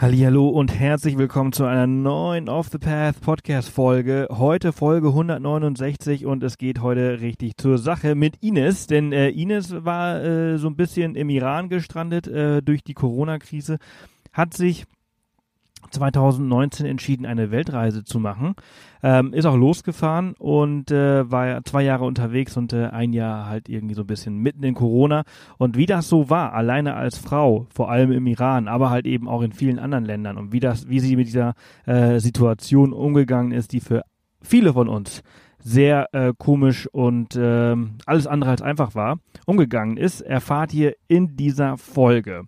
Hallo und herzlich willkommen zu einer neuen Off the Path Podcast Folge. Heute Folge 169 und es geht heute richtig zur Sache mit Ines, denn äh, Ines war äh, so ein bisschen im Iran gestrandet äh, durch die Corona-Krise, hat sich 2019 entschieden, eine Weltreise zu machen. Ähm, ist auch losgefahren und äh, war zwei Jahre unterwegs und äh, ein Jahr halt irgendwie so ein bisschen mitten in Corona. Und wie das so war, alleine als Frau, vor allem im Iran, aber halt eben auch in vielen anderen Ländern und wie das, wie sie mit dieser äh, Situation umgegangen ist, die für viele von uns sehr äh, komisch und äh, alles andere als einfach war, umgegangen ist, erfahrt ihr in dieser Folge.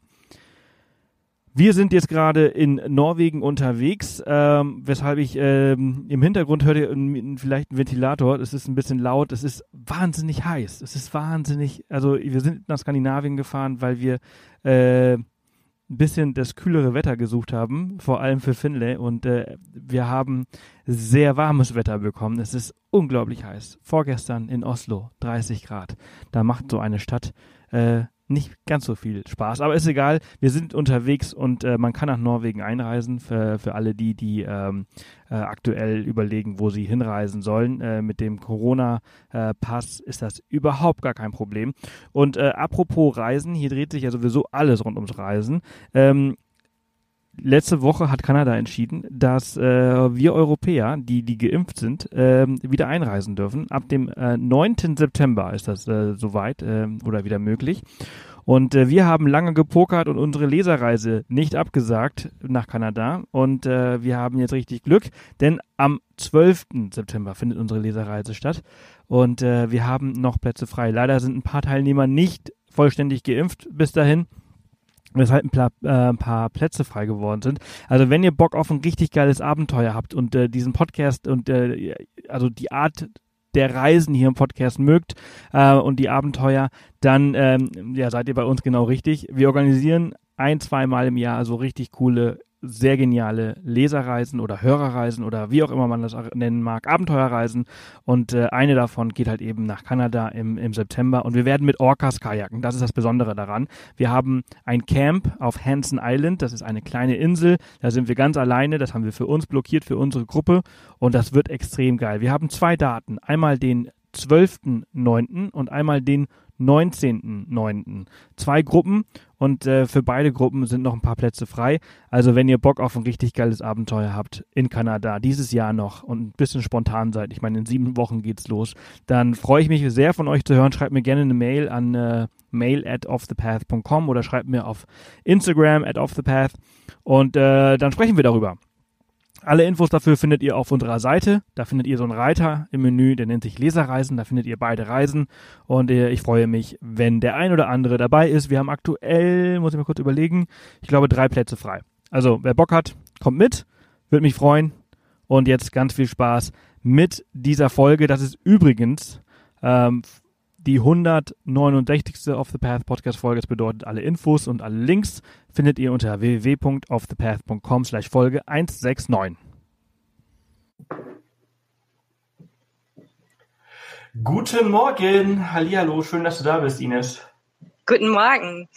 Wir sind jetzt gerade in Norwegen unterwegs, ähm, weshalb ich ähm, im Hintergrund hört ihr vielleicht einen Ventilator. Es ist ein bisschen laut. Es ist wahnsinnig heiß. Es ist wahnsinnig. Also wir sind nach Skandinavien gefahren, weil wir äh, ein bisschen das kühlere Wetter gesucht haben, vor allem für Finlay. Und äh, wir haben sehr warmes Wetter bekommen. Es ist unglaublich heiß. Vorgestern in Oslo 30 Grad. Da macht so eine Stadt äh, nicht ganz so viel Spaß. Aber ist egal, wir sind unterwegs und äh, man kann nach Norwegen einreisen für, für alle die, die ähm, äh, aktuell überlegen, wo sie hinreisen sollen. Äh, mit dem Corona-Pass ist das überhaupt gar kein Problem. Und äh, apropos Reisen, hier dreht sich ja sowieso alles rund ums Reisen. Ähm, letzte Woche hat Kanada entschieden, dass äh, wir Europäer, die, die geimpft sind, äh, wieder einreisen dürfen. Ab dem äh, 9. September ist das äh, soweit äh, oder wieder möglich. Und äh, wir haben lange gepokert und unsere Leserreise nicht abgesagt nach Kanada. Und äh, wir haben jetzt richtig Glück, denn am 12. September findet unsere Leserreise statt. Und äh, wir haben noch Plätze frei. Leider sind ein paar Teilnehmer nicht vollständig geimpft bis dahin weshalb ein paar, äh, ein paar Plätze frei geworden sind. Also wenn ihr Bock auf ein richtig geiles Abenteuer habt und äh, diesen Podcast und äh, also die Art der Reisen hier im Podcast mögt äh, und die Abenteuer, dann ähm, ja, seid ihr bei uns genau richtig. Wir organisieren ein, zweimal im Jahr so richtig coole sehr geniale Leserreisen oder Hörerreisen oder wie auch immer man das nennen mag, Abenteuerreisen. Und äh, eine davon geht halt eben nach Kanada im, im September. Und wir werden mit Orcas kajaken. Das ist das Besondere daran. Wir haben ein Camp auf Hansen Island. Das ist eine kleine Insel. Da sind wir ganz alleine. Das haben wir für uns blockiert, für unsere Gruppe. Und das wird extrem geil. Wir haben zwei Daten. Einmal den 12.9. und einmal den 19.09. Zwei Gruppen und äh, für beide Gruppen sind noch ein paar Plätze frei. Also wenn ihr Bock auf ein richtig geiles Abenteuer habt in Kanada, dieses Jahr noch und ein bisschen spontan seid, ich meine in sieben Wochen geht's los, dann freue ich mich sehr von euch zu hören. Schreibt mir gerne eine Mail an äh, mail at offthepath.com oder schreibt mir auf Instagram at offthepath und äh, dann sprechen wir darüber. Alle Infos dafür findet ihr auf unserer Seite. Da findet ihr so einen Reiter im Menü, der nennt sich Leserreisen. Da findet ihr beide Reisen. Und äh, ich freue mich, wenn der ein oder andere dabei ist. Wir haben aktuell, muss ich mal kurz überlegen, ich glaube drei Plätze frei. Also wer Bock hat, kommt mit. Würde mich freuen. Und jetzt ganz viel Spaß mit dieser Folge. Das ist übrigens ähm, die 169. Off the Path Podcast Folge. Das bedeutet, alle Infos und alle Links findet ihr unter www.offthepath.com slash Folge 169. Guten Morgen. Hallihallo. Schön, dass du da bist, Ines. Guten Morgen.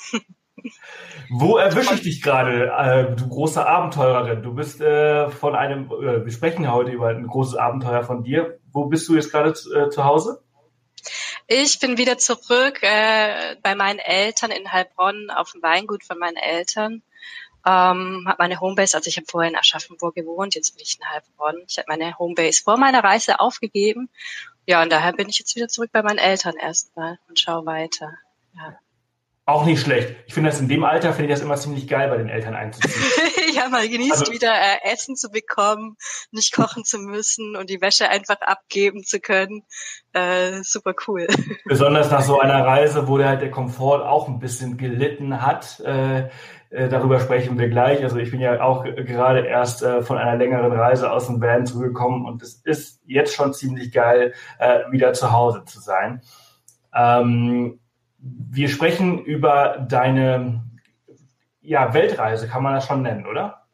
Wo erwische ich dich gerade, äh, du große Abenteurerin? Du bist äh, von einem, äh, wir sprechen heute über ein großes Abenteuer von dir. Wo bist du jetzt gerade äh, zu Hause? Ich bin wieder zurück äh, bei meinen Eltern in Heilbronn auf dem Weingut von meinen Eltern. Ähm, habe meine Homebase, also ich habe vorher in Aschaffenburg gewohnt, jetzt bin ich in Heilbronn. Ich habe meine Homebase vor meiner Reise aufgegeben. Ja, und daher bin ich jetzt wieder zurück bei meinen Eltern erstmal und schaue weiter. Ja. Auch nicht schlecht. Ich finde das in dem Alter, finde ich das immer ziemlich geil, bei den Eltern einzuziehen. ja, mal genießt also, wieder äh, Essen zu bekommen, nicht kochen zu müssen und die Wäsche einfach abgeben zu können. Äh, super cool. Besonders nach so einer Reise, wo der halt der Komfort auch ein bisschen gelitten hat. Äh, äh, darüber sprechen wir gleich. Also ich bin ja auch gerade erst äh, von einer längeren Reise aus dem Van zurückgekommen und es ist jetzt schon ziemlich geil, äh, wieder zu Hause zu sein. Ähm, wir sprechen über deine ja, Weltreise, kann man das schon nennen, oder?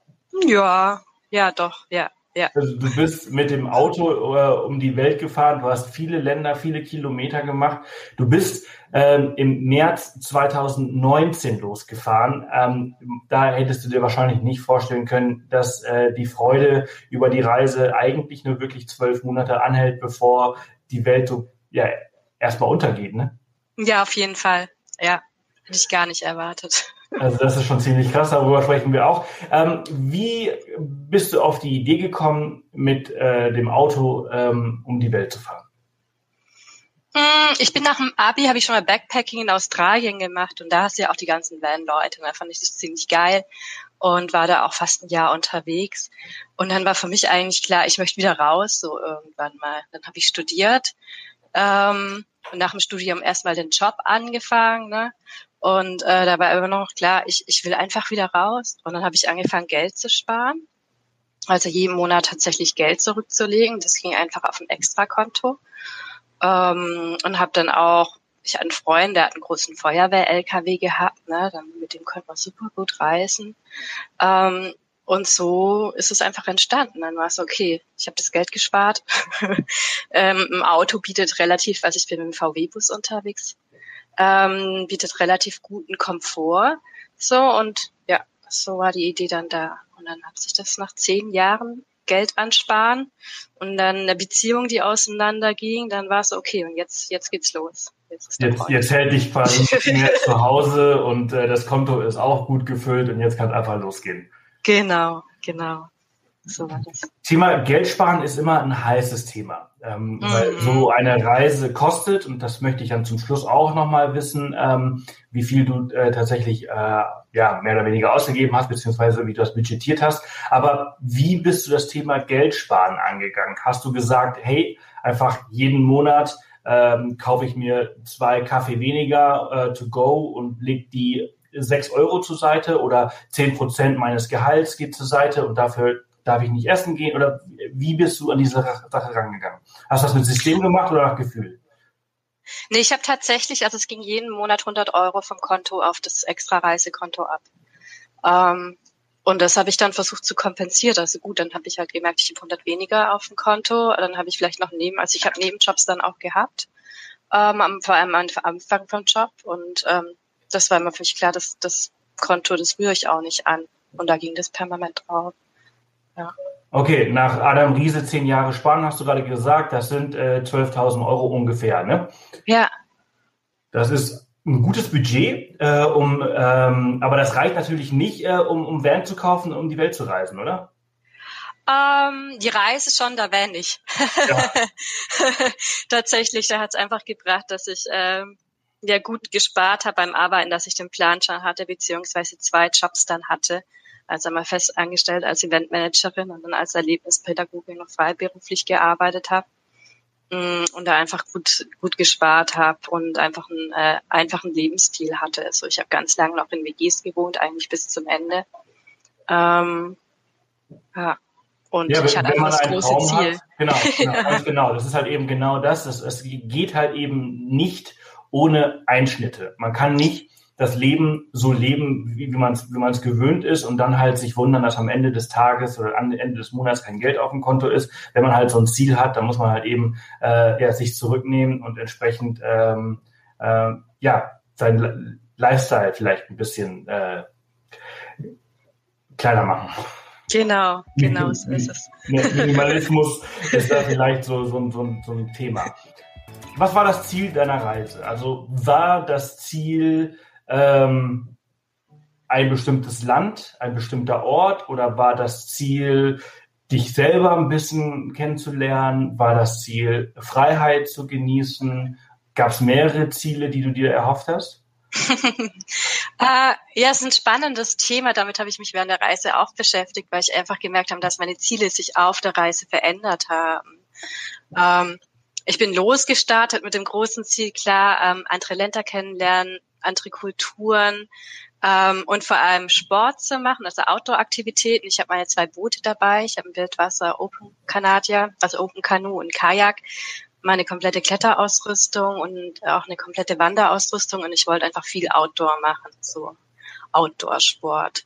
Ja, ja, doch, ja, ja. Also du bist mit dem Auto äh, um die Welt gefahren, du hast viele Länder, viele Kilometer gemacht. Du bist ähm, im März 2019 losgefahren. Ähm, da hättest du dir wahrscheinlich nicht vorstellen können, dass äh, die Freude über die Reise eigentlich nur wirklich zwölf Monate anhält, bevor die Welt so ja erstmal untergeht, ne? Ja, auf jeden Fall. Ja, hätte ich gar nicht erwartet. Also das ist schon ziemlich krass, darüber sprechen wir auch. Ähm, wie bist du auf die Idee gekommen, mit äh, dem Auto ähm, um die Welt zu fahren? Hm, ich bin nach dem Abi, habe ich schon mal Backpacking in Australien gemacht und da hast du ja auch die ganzen Van-Leute. Da fand ich das ziemlich geil und war da auch fast ein Jahr unterwegs. Und dann war für mich eigentlich klar, ich möchte wieder raus, so irgendwann mal. Dann habe ich studiert ähm, und nach dem Studium erstmal den Job angefangen. Ne? Und äh, da war immer noch klar, ich, ich will einfach wieder raus. Und dann habe ich angefangen, Geld zu sparen. Also jeden Monat tatsächlich Geld zurückzulegen. Das ging einfach auf ein Extrakonto. Ähm, und habe dann auch, ich hatte einen Freund, der hat einen großen Feuerwehr-LKW gehabt. Ne? Dann, mit dem konnte man super gut reisen. Ähm, und so ist es einfach entstanden. Dann war es okay, ich habe das Geld gespart. ähm, Ein Auto bietet relativ, also ich bin mit dem VW-Bus unterwegs, ähm, bietet relativ guten Komfort. So und ja, so war die Idee dann da. Und dann hat sich das nach zehn Jahren Geld ansparen und dann eine Beziehung, die auseinanderging, dann war es okay und jetzt, jetzt geht's los. Jetzt, jetzt, jetzt hält dich quasi mehr zu Hause und äh, das Konto ist auch gut gefüllt und jetzt kann es einfach losgehen. Genau, genau. So war das. Thema Geld sparen ist immer ein heißes Thema. Ähm, mhm. Weil so eine Reise kostet, und das möchte ich dann zum Schluss auch nochmal wissen, ähm, wie viel du äh, tatsächlich äh, ja, mehr oder weniger ausgegeben hast, beziehungsweise wie du das budgetiert hast. Aber wie bist du das Thema Geld sparen angegangen? Hast du gesagt, hey, einfach jeden Monat ähm, kaufe ich mir zwei Kaffee weniger äh, to go und leg die sechs Euro zur Seite oder zehn Prozent meines Gehalts geht zur Seite und dafür darf ich nicht essen gehen oder wie bist du an diese Sache rangegangen? Hast du das mit System gemacht oder nach Gefühl? Nee, ich habe tatsächlich, also es ging jeden Monat 100 Euro vom Konto auf das extra Reisekonto ab. Ähm, und das habe ich dann versucht zu kompensieren. Also gut, dann habe ich halt gemerkt, ich habe 100 weniger auf dem Konto. Dann habe ich vielleicht noch neben, also ich habe Nebenjobs dann auch gehabt, ähm, vor allem am Anfang vom Job. Und ähm, das war immer für mich klar, dass das Konto, das rühre ich auch nicht an. Und da ging das permanent drauf. Ja. Okay, nach Adam Riese zehn Jahre Sparen hast du gerade gesagt, das sind äh, 12.000 Euro ungefähr, ne? Ja. Das ist ein gutes Budget, äh, um, ähm, aber das reicht natürlich nicht, äh, um, um Van zu kaufen, um die Welt zu reisen, oder? Ähm, die Reise schon, da Van nicht. Ja. Tatsächlich, da hat es einfach gebracht, dass ich ähm, ja gut gespart habe beim Arbeiten, dass ich den Plan schon hatte, beziehungsweise zwei Jobs dann hatte also einmal fest angestellt als Eventmanagerin und dann als Erlebnispädagogin noch freiberuflich gearbeitet habe mm, und da einfach gut gut gespart habe und einfach einen äh, einfachen Lebensstil hatte. Also ich habe ganz lange noch in WGs gewohnt, eigentlich bis zum Ende. Ähm, ja. Und ja, ich hatte einfach das große Traum Ziel. Hat, genau, genau, ganz genau. Das ist halt eben genau das. Es geht halt eben nicht ohne Einschnitte. Man kann nicht das Leben so leben, wie, wie man es wie man's gewöhnt ist und dann halt sich wundern, dass am Ende des Tages oder am Ende des Monats kein Geld auf dem Konto ist. Wenn man halt so ein Ziel hat, dann muss man halt eben äh, ja, sich zurücknehmen und entsprechend ähm, äh, ja sein Lifestyle vielleicht ein bisschen äh, kleiner machen. Genau, genau so ist es. Minimalismus ist da vielleicht so, so, so, so ein Thema. Was war das Ziel deiner Reise? Also war das Ziel, ähm, ein bestimmtes Land, ein bestimmter Ort oder war das Ziel, dich selber ein bisschen kennenzulernen? War das Ziel, Freiheit zu genießen? Gab es mehrere Ziele, die du dir erhofft hast? äh, ja, es ist ein spannendes Thema. Damit habe ich mich während der Reise auch beschäftigt, weil ich einfach gemerkt habe, dass meine Ziele sich auf der Reise verändert haben. Ähm, ich bin losgestartet mit dem großen Ziel, klar, ähm, andere Länder kennenlernen, andere Kulturen ähm, und vor allem Sport zu machen, also Outdoor-Aktivitäten. Ich habe meine zwei Boote dabei. Ich habe ein Wildwasser Open Canadier, also Open Canoe und Kajak, meine komplette Kletterausrüstung und auch eine komplette Wanderausrüstung und ich wollte einfach viel Outdoor machen, so Outdoor-Sport.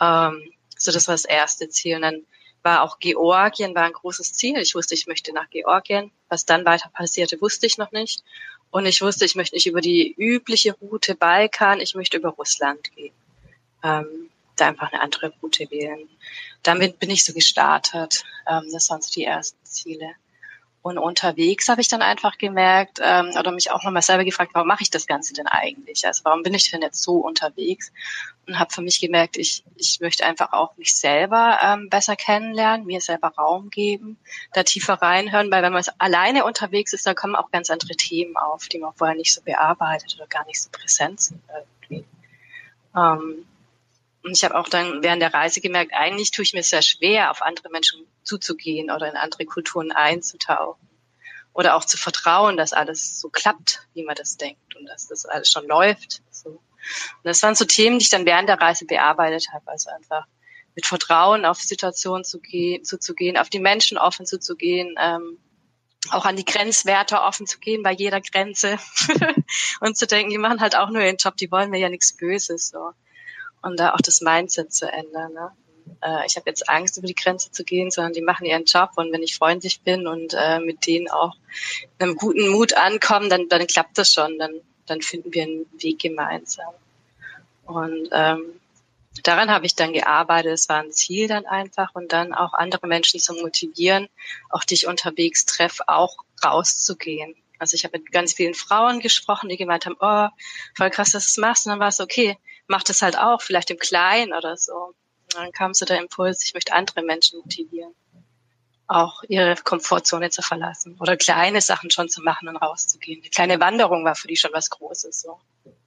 Ähm, so das war das erste Ziel. Und dann war auch Georgien, war ein großes Ziel. Ich wusste, ich möchte nach Georgien. Was dann weiter passierte, wusste ich noch nicht. Und ich wusste, ich möchte nicht über die übliche Route Balkan, ich möchte über Russland gehen. Ähm, da einfach eine andere Route wählen. Damit bin ich so gestartet. Ähm, das waren so die ersten Ziele. Und unterwegs habe ich dann einfach gemerkt ähm, oder mich auch nochmal selber gefragt, warum mache ich das Ganze denn eigentlich? Also warum bin ich denn jetzt so unterwegs? Und habe für mich gemerkt, ich, ich möchte einfach auch mich selber ähm, besser kennenlernen, mir selber Raum geben, da tiefer reinhören, weil wenn man alleine unterwegs ist, da kommen auch ganz andere Themen auf, die man vorher nicht so bearbeitet oder gar nicht so präsent sind irgendwie. Ähm, und ich habe auch dann während der Reise gemerkt, eigentlich tue ich mir sehr schwer, auf andere Menschen zuzugehen oder in andere Kulturen einzutauchen. Oder auch zu vertrauen, dass alles so klappt, wie man das denkt und dass das alles schon läuft. So. Und das waren so Themen, die ich dann während der Reise bearbeitet habe. Also einfach mit Vertrauen auf Situationen zu gehen, zuzugehen, auf die Menschen offen zuzugehen, ähm, auch an die Grenzwerte offen zu gehen bei jeder Grenze und zu denken, die machen halt auch nur ihren Job, die wollen mir ja nichts Böses. So und da auch das Mindset zu ändern. Ne? Äh, ich habe jetzt Angst, über die Grenze zu gehen, sondern die machen ihren Job und wenn ich freundlich bin und äh, mit denen auch einem guten Mut ankommen, dann, dann klappt das schon, dann, dann finden wir einen Weg gemeinsam. Und ähm, daran habe ich dann gearbeitet. Es war ein Ziel dann einfach und dann auch andere Menschen zu motivieren, auch die ich unterwegs treffe, auch rauszugehen. Also ich habe mit ganz vielen Frauen gesprochen, die gemeint haben, oh, voll krass, dass du es machst. Und dann war es okay, mach das halt auch, vielleicht im Kleinen oder so. Und dann kam so der Impuls, ich möchte andere Menschen motivieren, auch ihre Komfortzone zu verlassen oder kleine Sachen schon zu machen und rauszugehen. Die kleine Wanderung war für die schon was Großes. So.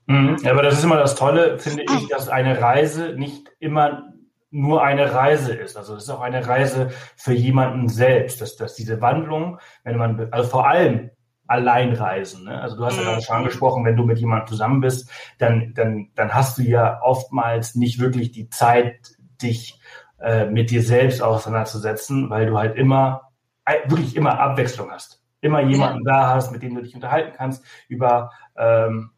Mhm, aber das ist immer das Tolle, finde ich, dass eine Reise nicht immer nur eine Reise ist. Also es ist auch eine Reise für jemanden selbst, dass, dass diese Wandlung, wenn man, also vor allem allein reisen. Ne? Also du hast ja gerade schon mhm. angesprochen, wenn du mit jemandem zusammen bist, dann, dann, dann hast du ja oftmals nicht wirklich die Zeit, dich äh, mit dir selbst auseinanderzusetzen, weil du halt immer, äh, wirklich immer Abwechslung hast. Immer jemanden ja. da hast, mit dem du dich unterhalten kannst über ähm,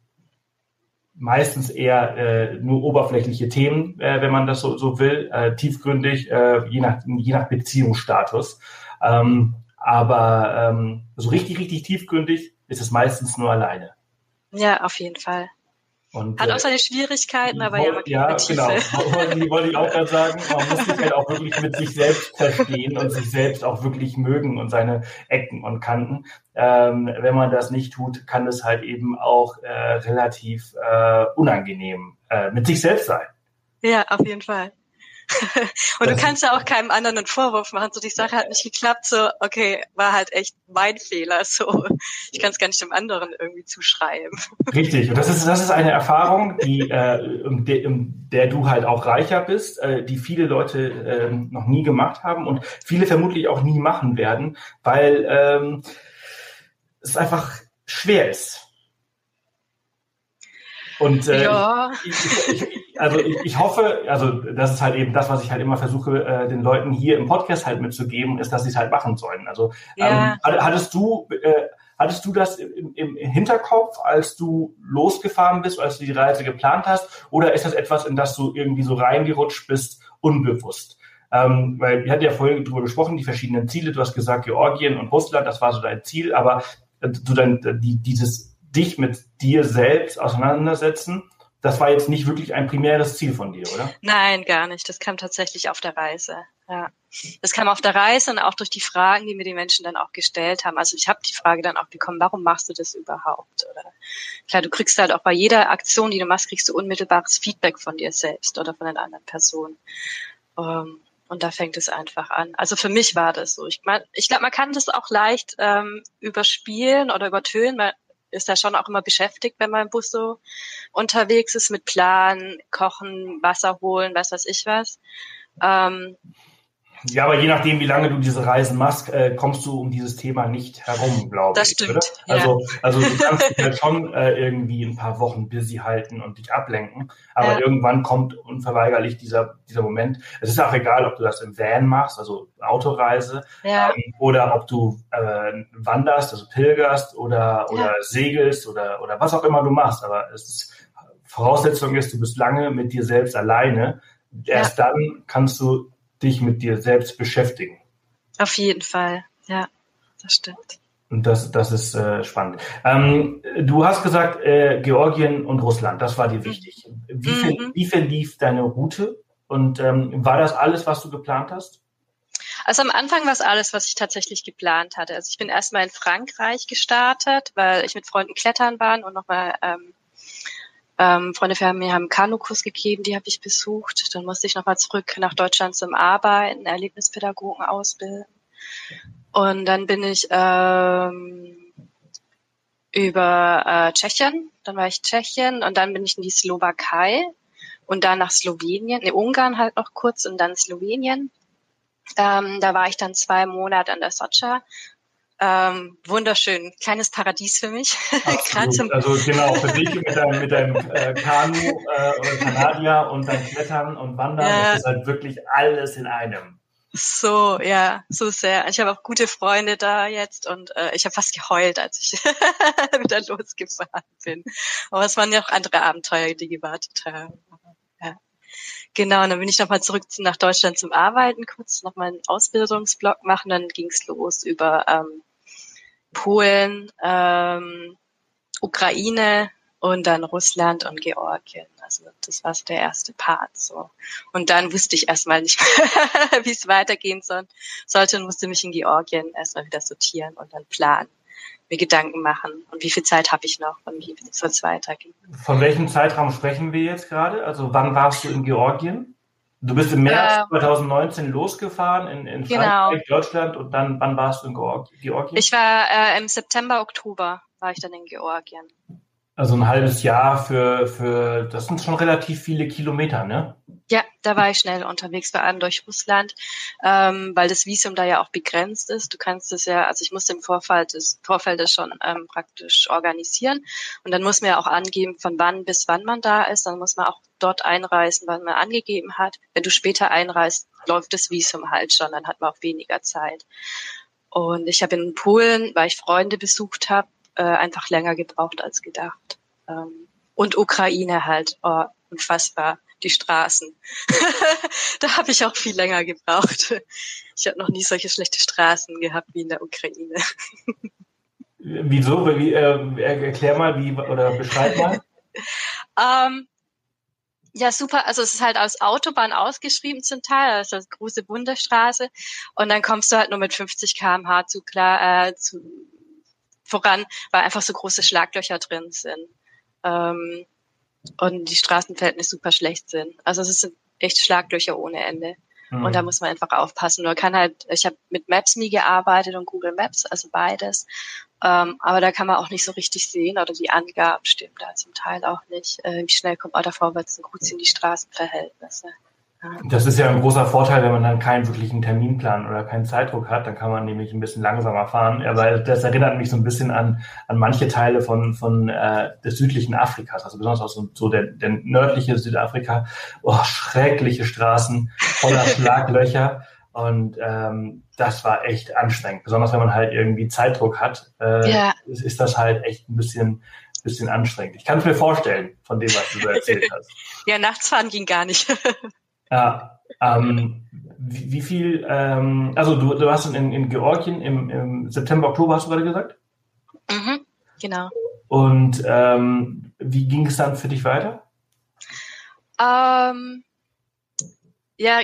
meistens eher äh, nur oberflächliche Themen, äh, wenn man das so, so will, äh, tiefgründig, äh, je, nach, je nach Beziehungsstatus. Ähm, aber ähm, so richtig, richtig tiefgründig ist es meistens nur alleine. Ja, auf jeden Fall. Und, Hat auch äh, seine Schwierigkeiten, aber ja, ja genau. Die wollte ich auch gerade sagen. Man muss sich halt auch wirklich mit sich selbst verstehen und sich selbst auch wirklich mögen und seine Ecken und Kanten. Ähm, wenn man das nicht tut, kann es halt eben auch äh, relativ äh, unangenehm äh, mit sich selbst sein. Ja, auf jeden Fall. Und das du kannst ja auch keinem anderen einen Vorwurf machen. So, die Sache hat nicht geklappt. So, okay, war halt echt mein Fehler. So, ich kann es gar nicht dem anderen irgendwie zuschreiben. Richtig. Und das ist, das ist eine Erfahrung, die, äh, um, de, um der du halt auch reicher bist, äh, die viele Leute äh, noch nie gemacht haben und viele vermutlich auch nie machen werden, weil ähm, es einfach schwer ist. Und äh, ja. ich, ich, ich, also ich, ich hoffe, also das ist halt eben das, was ich halt immer versuche, äh, den Leuten hier im Podcast halt mitzugeben, ist, dass sie es halt machen sollen. Also ja. ähm, hattest du äh, hattest du das im, im Hinterkopf, als du losgefahren bist, als du die Reise geplant hast, oder ist das etwas, in das du irgendwie so reingerutscht bist, unbewusst? Ähm, weil wir hatten ja vorhin darüber gesprochen, die verschiedenen Ziele. Du hast gesagt, Georgien und Russland, das war so dein Ziel, aber äh, du dann die, dieses dich mit dir selbst auseinandersetzen das war jetzt nicht wirklich ein primäres Ziel von dir, oder? Nein, gar nicht. Das kam tatsächlich auf der Reise. Ja. Das kam auf der Reise und auch durch die Fragen, die mir die Menschen dann auch gestellt haben. Also ich habe die Frage dann auch bekommen, warum machst du das überhaupt? Oder klar, du kriegst halt auch bei jeder Aktion, die du machst, kriegst du unmittelbares Feedback von dir selbst oder von einer anderen Person. Um, ähm, und da fängt es einfach an. Also für mich war das so. Ich meine, ich glaube, man kann das auch leicht ähm, überspielen oder übertönen, weil ist da schon auch immer beschäftigt, wenn man im Bus so unterwegs ist mit Plan, Kochen, Wasser holen, was weiß ich was. Ähm, ja, aber je nachdem, wie lange du diese Reisen machst, äh, kommst du um dieses Thema nicht herum, glaube ich. Das stimmt. Ja. Also, also du kannst dich halt schon äh, irgendwie ein paar Wochen busy halten und dich ablenken, aber ja. irgendwann kommt unverweigerlich dieser, dieser Moment. Es ist auch egal, ob du das im Van machst, also Autoreise, ja. ähm, oder ob du äh, wanderst, also pilgerst oder, oder segelst oder, oder was auch immer du machst. Aber es ist, Voraussetzung ist, du bist lange mit dir selbst alleine. Erst dann kannst du dich mit dir selbst beschäftigen. Auf jeden Fall, ja, das stimmt. Und das, das ist äh, spannend. Ähm, du hast gesagt, äh, Georgien und Russland, das war dir wichtig. Wie, viel, mhm. wie verlief deine Route? Und ähm, war das alles, was du geplant hast? Also am Anfang war es alles, was ich tatsächlich geplant hatte. Also ich bin erstmal in Frankreich gestartet, weil ich mit Freunden klettern war und nochmal ähm, ähm, Freunde von mir haben einen Kanukurs gegeben, die habe ich besucht. Dann musste ich nochmal zurück nach Deutschland zum Arbeiten, Erlebnispädagogen ausbilden. Und dann bin ich ähm, über äh, Tschechien, dann war ich Tschechien und dann bin ich in die Slowakei und dann nach Slowenien, ne, Ungarn halt noch kurz und dann Slowenien. Ähm, da war ich dann zwei Monate an der Socha. Ähm, wunderschön, kleines Paradies für mich. also genau, für dich mit deinem, mit deinem äh, Kanu äh, oder Kanadier und dein Klettern und Wandern, ja. das ist halt wirklich alles in einem. So, ja, so sehr. Ich habe auch gute Freunde da jetzt und äh, ich habe fast geheult, als ich wieder losgefahren bin. Aber es waren ja auch andere Abenteuer, die gewartet haben. Ja. Genau, und dann bin ich nochmal zurück nach Deutschland zum Arbeiten, kurz nochmal einen Ausbildungsblock machen, dann ging's los über ähm, Polen, ähm, Ukraine, und dann Russland und Georgien. Also das war so der erste Part so. Und dann wusste ich erstmal nicht, wie es weitergehen soll, sollte und musste mich in Georgien erstmal wieder sortieren und dann planen, mir Gedanken machen und wie viel Zeit habe ich noch und wie soll es weitergehen. Von welchem Zeitraum sprechen wir jetzt gerade? Also wann warst du in Georgien? Du bist im März äh, 2019 losgefahren in, in genau. Frankreich, Deutschland und dann wann warst du in Georgien? Ich war äh, im September, Oktober war ich dann in Georgien. Also ein halbes Jahr für, für, das sind schon relativ viele Kilometer, ne? Ja, da war ich schnell unterwegs, vor allem durch Russland, ähm, weil das Visum da ja auch begrenzt ist. Du kannst es ja, also ich musste im Vorfeld des Vorfeldes schon ähm, praktisch organisieren und dann muss man ja auch angeben, von wann bis wann man da ist. Dann muss man auch dort einreisen, wann man angegeben hat. Wenn du später einreist, läuft das Visum halt schon, dann hat man auch weniger Zeit. Und ich habe in Polen, weil ich Freunde besucht habe, äh, einfach länger gebraucht als gedacht. Ähm, und Ukraine halt, oh, unfassbar, die Straßen. da habe ich auch viel länger gebraucht. Ich habe noch nie solche schlechte Straßen gehabt wie in der Ukraine. Wieso? Wie, äh, erklär mal, wie oder beschreib mal. ähm, ja, super. Also es ist halt aus Autobahn ausgeschrieben zum Teil, also große Bundesstraße. Und dann kommst du halt nur mit 50 km/h zu klar äh, zu voran, weil einfach so große Schlaglöcher drin sind. Ähm, und die Straßenverhältnisse super schlecht sind. Also es sind echt Schlaglöcher ohne Ende. Mhm. Und da muss man einfach aufpassen. Nur kann halt, ich habe mit Maps.me gearbeitet und Google Maps, also beides. Ähm, aber da kann man auch nicht so richtig sehen oder die Angaben stimmen da zum Teil auch nicht. Äh, wie schnell kommt man da vorwärts und gut sind die Straßenverhältnisse. Das ist ja ein großer Vorteil, wenn man dann keinen wirklichen Terminplan oder keinen Zeitdruck hat. Dann kann man nämlich ein bisschen langsamer fahren. Aber das erinnert mich so ein bisschen an, an manche Teile von, von äh, des südlichen Afrikas, also besonders auch so, so der, der nördliche Südafrika. Oh, schreckliche Straßen voller Schlaglöcher. Und ähm, das war echt anstrengend. Besonders wenn man halt irgendwie Zeitdruck hat, äh, ja. ist, ist das halt echt ein bisschen bisschen anstrengend. Ich kann es mir vorstellen, von dem, was du so erzählt hast. ja, nachts fahren ging gar nicht. Ja, ähm, wie, wie, viel, ähm, also du, du warst in, in Georgien im, im September, Oktober, hast du gerade gesagt? Mhm, genau. Und ähm, wie ging es dann für dich weiter? Ähm, ja,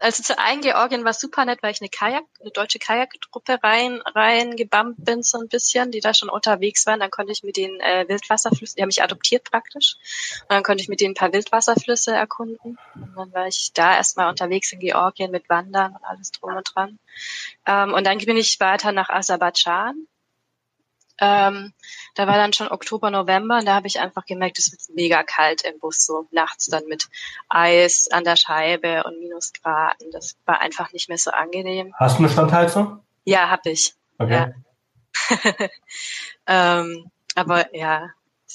also zu einen Georgien war super nett, weil ich eine Kajak, eine deutsche Kajakgruppe rein, reingebammt bin so ein bisschen, die da schon unterwegs waren. Dann konnte ich mit den äh, Wildwasserflüssen, die haben mich adoptiert praktisch. Und dann konnte ich mit denen ein paar Wildwasserflüsse erkunden. Und dann war ich da erstmal unterwegs in Georgien mit Wandern und alles drum und dran. Ähm, und dann bin ich weiter nach Aserbaidschan ähm, da war dann schon Oktober, November und da habe ich einfach gemerkt, es wird mega kalt im Bus, so nachts dann mit Eis an der Scheibe und Minusgraden. Das war einfach nicht mehr so angenehm. Hast du eine Standheizung? Ja, habe ich. Okay. Ja. ähm, aber ja,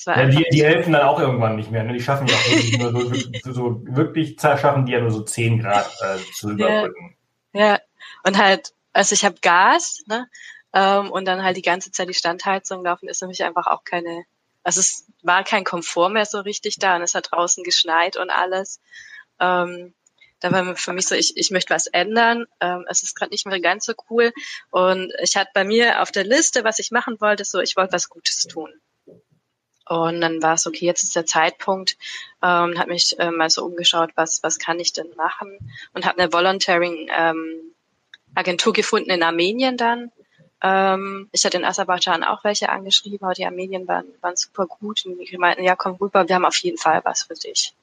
ja, die, die helfen dann auch irgendwann nicht mehr. Ne? Die schaffen ja auch nur so, so, wirklich schaffen die ja nur so 10 Grad äh, zu überbrücken. Ja, ja. und halt, also ich habe Gas, ne? Ähm, und dann halt die ganze Zeit die Standheizung laufen, ist nämlich einfach auch keine, also es war kein Komfort mehr so richtig da und es hat draußen geschneit und alles. Ähm, da war für mich so, ich, ich möchte was ändern. Ähm, es ist gerade nicht mehr ganz so cool. Und ich hatte bei mir auf der Liste, was ich machen wollte, so, ich wollte was Gutes tun. Und dann war es okay, jetzt ist der Zeitpunkt. Ähm, habe mich äh, mal so umgeschaut, was was kann ich denn machen und habe eine Volunteering ähm, Agentur gefunden in Armenien dann. Ähm, ich hatte in Aserbaidschan auch welche angeschrieben, aber die Armenien waren, waren super gut und die meinten, ja komm rüber, wir haben auf jeden Fall was für dich.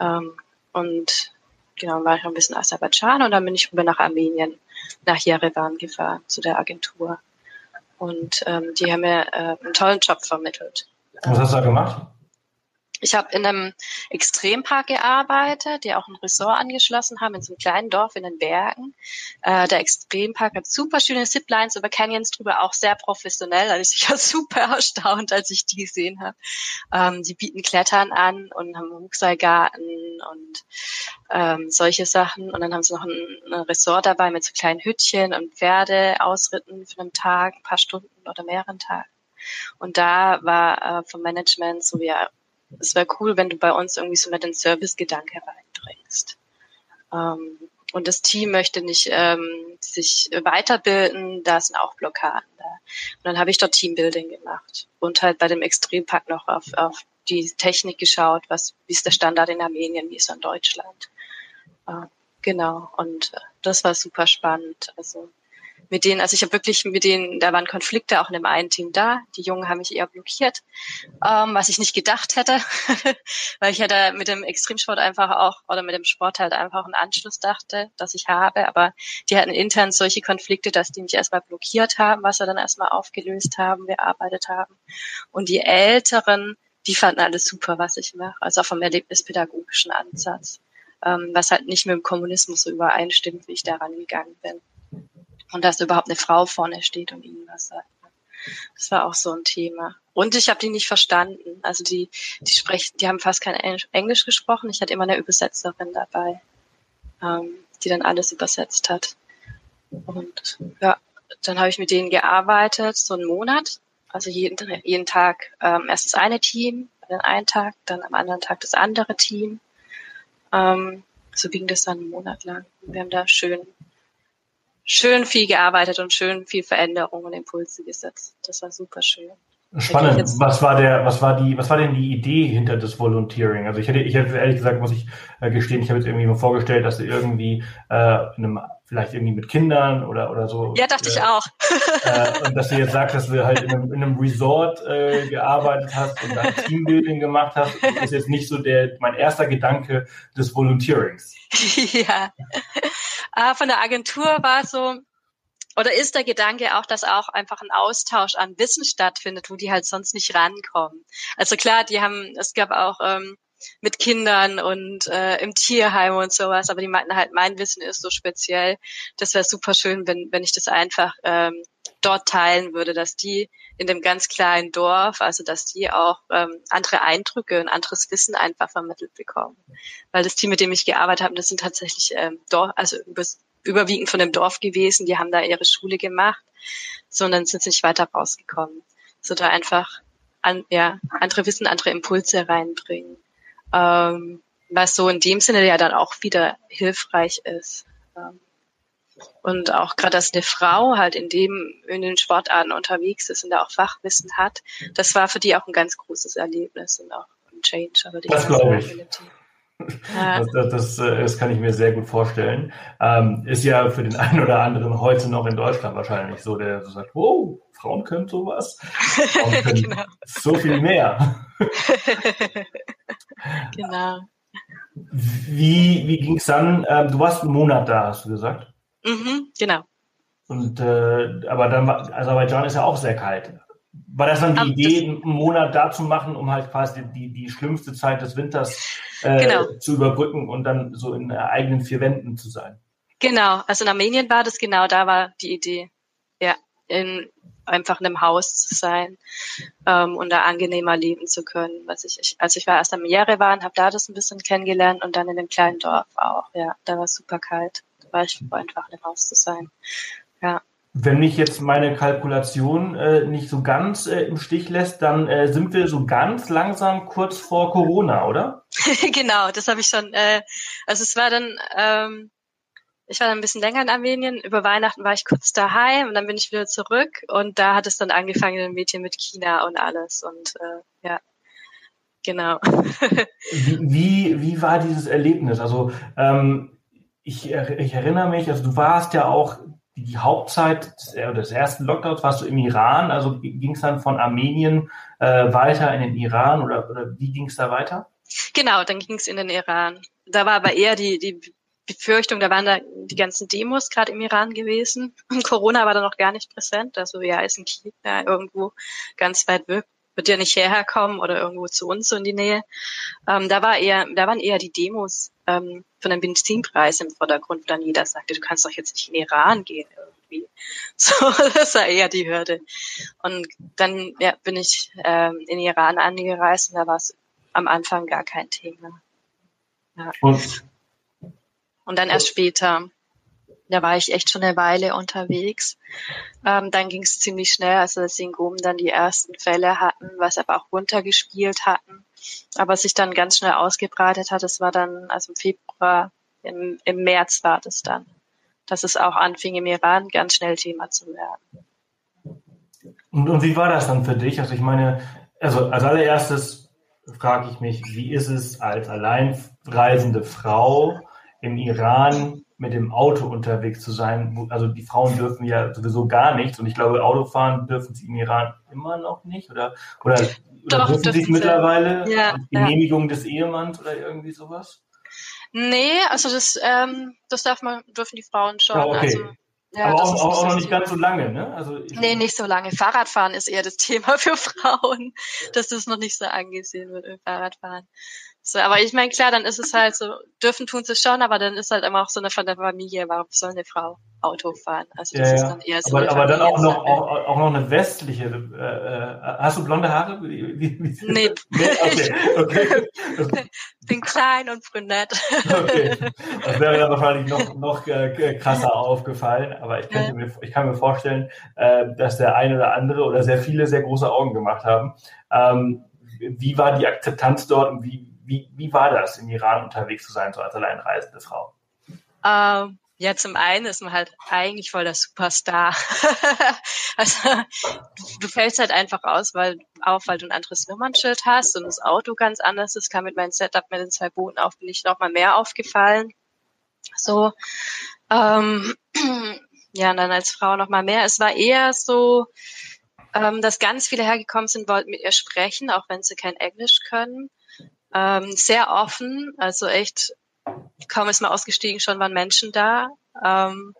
Ähm, und genau, war ich noch ein bisschen Aserbaidschan und dann bin ich rüber nach Armenien, nach Jerewan gefahren zu der Agentur. Und ähm, die haben mir äh, einen tollen Job vermittelt. Was hast du da gemacht? Ich habe in einem Extrempark gearbeitet, die auch ein Ressort angeschlossen haben, in so einem kleinen Dorf in den Bergen. Äh, der Extrempark hat super schöne Ziplines über Canyons drüber, auch sehr professionell. Ist ich ja super erstaunt, als ich die gesehen habe. Ähm, die bieten Klettern an und haben einen Hochseilgarten und ähm, solche Sachen. Und dann haben sie noch ein, ein Ressort dabei mit so kleinen Hüttchen und Pferdeausritten für einen Tag, ein paar Stunden oder mehreren Tagen. Und da war äh, vom Management so, ja, es wäre cool, wenn du bei uns irgendwie so mit den Service-Gedanke reinbringst. Ähm, und das Team möchte nicht ähm, sich weiterbilden, da sind auch Blockaden da. Und dann habe ich dort Teambuilding gemacht und halt bei dem Extrempark noch auf, auf die Technik geschaut, was wie ist der Standard in Armenien, wie ist er in Deutschland. Äh, genau, und äh, das war super spannend. Also mit denen, also ich habe wirklich mit denen, da waren Konflikte auch in dem einen Team da. Die Jungen haben mich eher blockiert, ähm, was ich nicht gedacht hätte, weil ich ja da mit dem Extremsport einfach auch oder mit dem Sport halt einfach einen Anschluss dachte, dass ich habe. Aber die hatten intern solche Konflikte, dass die mich erstmal blockiert haben, was wir dann erstmal aufgelöst haben, bearbeitet haben. Und die Älteren, die fanden alles super, was ich mache, also auch vom erlebnispädagogischen Ansatz, ähm, was halt nicht mit dem Kommunismus so übereinstimmt, wie ich daran gegangen bin und dass überhaupt eine Frau vorne steht und ihnen was sagt. Das war auch so ein Thema. Und ich habe die nicht verstanden. Also die, die sprechen, die haben fast kein Englisch gesprochen. Ich hatte immer eine Übersetzerin dabei, ähm, die dann alles übersetzt hat. Und ja, dann habe ich mit denen gearbeitet, so einen Monat. Also jeden, jeden Tag ähm, erst das eine Team, dann einen Tag, dann am anderen Tag das andere Team. Ähm, so ging das dann einen Monat lang. Wir haben da schön schön viel gearbeitet und schön viel Veränderung und Impulse gesetzt. Das war super schön. Spannend. Was war der, was war die, was war denn die Idee hinter das Volunteering? Also ich hätte, ich hätte ehrlich gesagt, muss ich äh, gestehen, ich habe jetzt irgendwie mal vorgestellt, dass du irgendwie äh, in einem, vielleicht irgendwie mit Kindern oder oder so. Ja, dachte äh, ich auch. äh, und dass du jetzt sagst, dass du halt in einem, in einem Resort äh, gearbeitet hast und dann Teambuilding gemacht hast, ist jetzt nicht so der mein erster Gedanke des Volunteerings. ja. Äh, von der Agentur war so, oder ist der Gedanke auch, dass auch einfach ein Austausch an Wissen stattfindet, wo die halt sonst nicht rankommen. Also klar, die haben, es gab auch ähm, mit Kindern und äh, im Tierheim und sowas, aber die meinten halt, mein Wissen ist so speziell. Das wäre super schön, wenn, wenn ich das einfach ähm, dort teilen würde, dass die in dem ganz kleinen Dorf, also dass die auch ähm, andere Eindrücke und anderes Wissen einfach vermittelt bekommen. Weil das Team, mit dem ich gearbeitet habe, das sind tatsächlich ähm, Dorf, also überwiegend von dem Dorf gewesen, die haben da ihre Schule gemacht, sondern sind nicht weiter rausgekommen. So da einfach an, ja, andere Wissen, andere Impulse reinbringen. Ähm, was so in dem Sinne ja dann auch wieder hilfreich ist. Ähm, und auch gerade, dass eine Frau halt in dem, in den Sportarten unterwegs ist und da auch Fachwissen hat, das war für die auch ein ganz großes Erlebnis und auch ein Change. Aber das glaube ich. Das, das, das, äh, das, kann ich mir sehr gut vorstellen. Ähm, ist ja für den einen oder anderen heute noch in Deutschland wahrscheinlich so, der so sagt, wow, Frauen können sowas. Frauen können genau. so viel mehr. genau. Wie, wie ging es dann? Ähm, du warst einen Monat da, hast du gesagt? Mhm, genau. Und äh, aber dann war Aserbaidschan ist ja auch sehr kalt. War das dann die um, Idee, einen Monat da zu machen, um halt quasi die, die schlimmste Zeit des Winters äh, genau. zu überbrücken und dann so in eigenen vier Wänden zu sein? Genau, also in Armenien war das genau, da war die Idee. Ja, in einfach in einem Haus zu sein ähm, und da angenehmer leben zu können. Was ich, ich also ich war erst am Jerewan, habe da das ein bisschen kennengelernt und dann in dem kleinen Dorf auch. Ja, da war es super kalt war ich froh, einfach im Haus zu sein. Ja. Wenn mich jetzt meine Kalkulation äh, nicht so ganz äh, im Stich lässt, dann äh, sind wir so ganz langsam kurz vor Corona, oder? genau, das habe ich schon. Äh, also es war dann, ähm, ich war dann ein bisschen länger in Armenien. Über Weihnachten war ich kurz daheim und dann bin ich wieder zurück und da hat es dann angefangen in den Medien mit China und alles und äh, ja. Genau. wie, wie war dieses Erlebnis? Also ähm, ich, ich erinnere mich, also du warst ja auch die Hauptzeit des, äh, des ersten Lockdowns warst du im Iran, also ging es dann von Armenien äh, weiter in den Iran oder, oder wie ging es da weiter? Genau, dann ging es in den Iran. Da war aber eher die, die Befürchtung, da waren da die ganzen Demos gerade im Iran gewesen. Und Corona war da noch gar nicht präsent. Also ja, ist ein China irgendwo ganz weit weg wird ja nicht hierher kommen oder irgendwo zu uns so in die Nähe. Ähm, da war eher, da waren eher die Demos ähm, von dem Benzinpreis im Vordergrund, wo dann jeder sagte, du kannst doch jetzt nicht in den Iran gehen irgendwie. So, das war eher die Hürde. Und dann ja, bin ich ähm, in den Iran angereist und da war es am Anfang gar kein Thema. Ja. Und? und dann erst später da war ich echt schon eine Weile unterwegs. Ähm, dann ging es ziemlich schnell, also dass Singum dann die ersten Fälle hatten, was aber auch runtergespielt hatten. Aber sich dann ganz schnell ausgebreitet hat, das war dann, also im Februar, im, im März war das dann, dass es auch anfing im Iran ganz schnell Thema zu werden. Und, und wie war das dann für dich? Also ich meine, also als allererstes frage ich mich, wie ist es als alleinreisende Frau im Iran mit dem Auto unterwegs zu sein. Also die Frauen dürfen ja sowieso gar nichts und ich glaube, Autofahren dürfen sie im Iran immer noch nicht oder oder, oder Doch, dürfen sie mittlerweile ja, Genehmigung ja. des Ehemanns oder irgendwie sowas? Nee, also das ähm, das darf man dürfen die Frauen schon. Ja, okay. Also, ja, Aber auch, auch, auch noch nicht ganz so lange, ne? Also nee, nicht so lange. Fahrradfahren ist eher das Thema für Frauen, dass das noch nicht so angesehen wird im Fahrradfahren. So, aber ich meine, klar, dann ist es halt so, dürfen tun sie schon, aber dann ist halt immer auch so eine von der Familie, warum soll eine Frau Auto fahren? Also das ja, ist dann eher so. Aber, aber dann auch noch, auch, auch, noch eine westliche. Äh, äh, hast du blonde Haare? Wie, wie, wie, nee. nee. Okay, okay. Bin klein und brünett. Okay. Das wäre ja wahrscheinlich noch, noch äh, krasser aufgefallen, aber ich, könnte ja. mir, ich kann mir vorstellen, äh, dass der eine oder andere oder sehr viele sehr große Augen gemacht haben. Ähm, wie war die Akzeptanz dort und wie, wie, wie war das, im Iran unterwegs zu sein, so als alleinreisende Frau? Ähm, ja, zum einen ist man halt eigentlich voll der Superstar. also du, du, fällst halt einfach aus, weil auf, weil du ein anderes Nummernschild hast und das Auto ganz anders ist. Kam mit meinem Setup mit den zwei Booten auf, bin ich noch mal mehr aufgefallen. So, ähm, ja, und dann als Frau noch mal mehr. Es war eher so, ähm, dass ganz viele hergekommen sind, wollten mit ihr sprechen, auch wenn sie kein Englisch können ähm, sehr offen, also echt, kaum ist mal ausgestiegen, schon waren Menschen da. Ähm,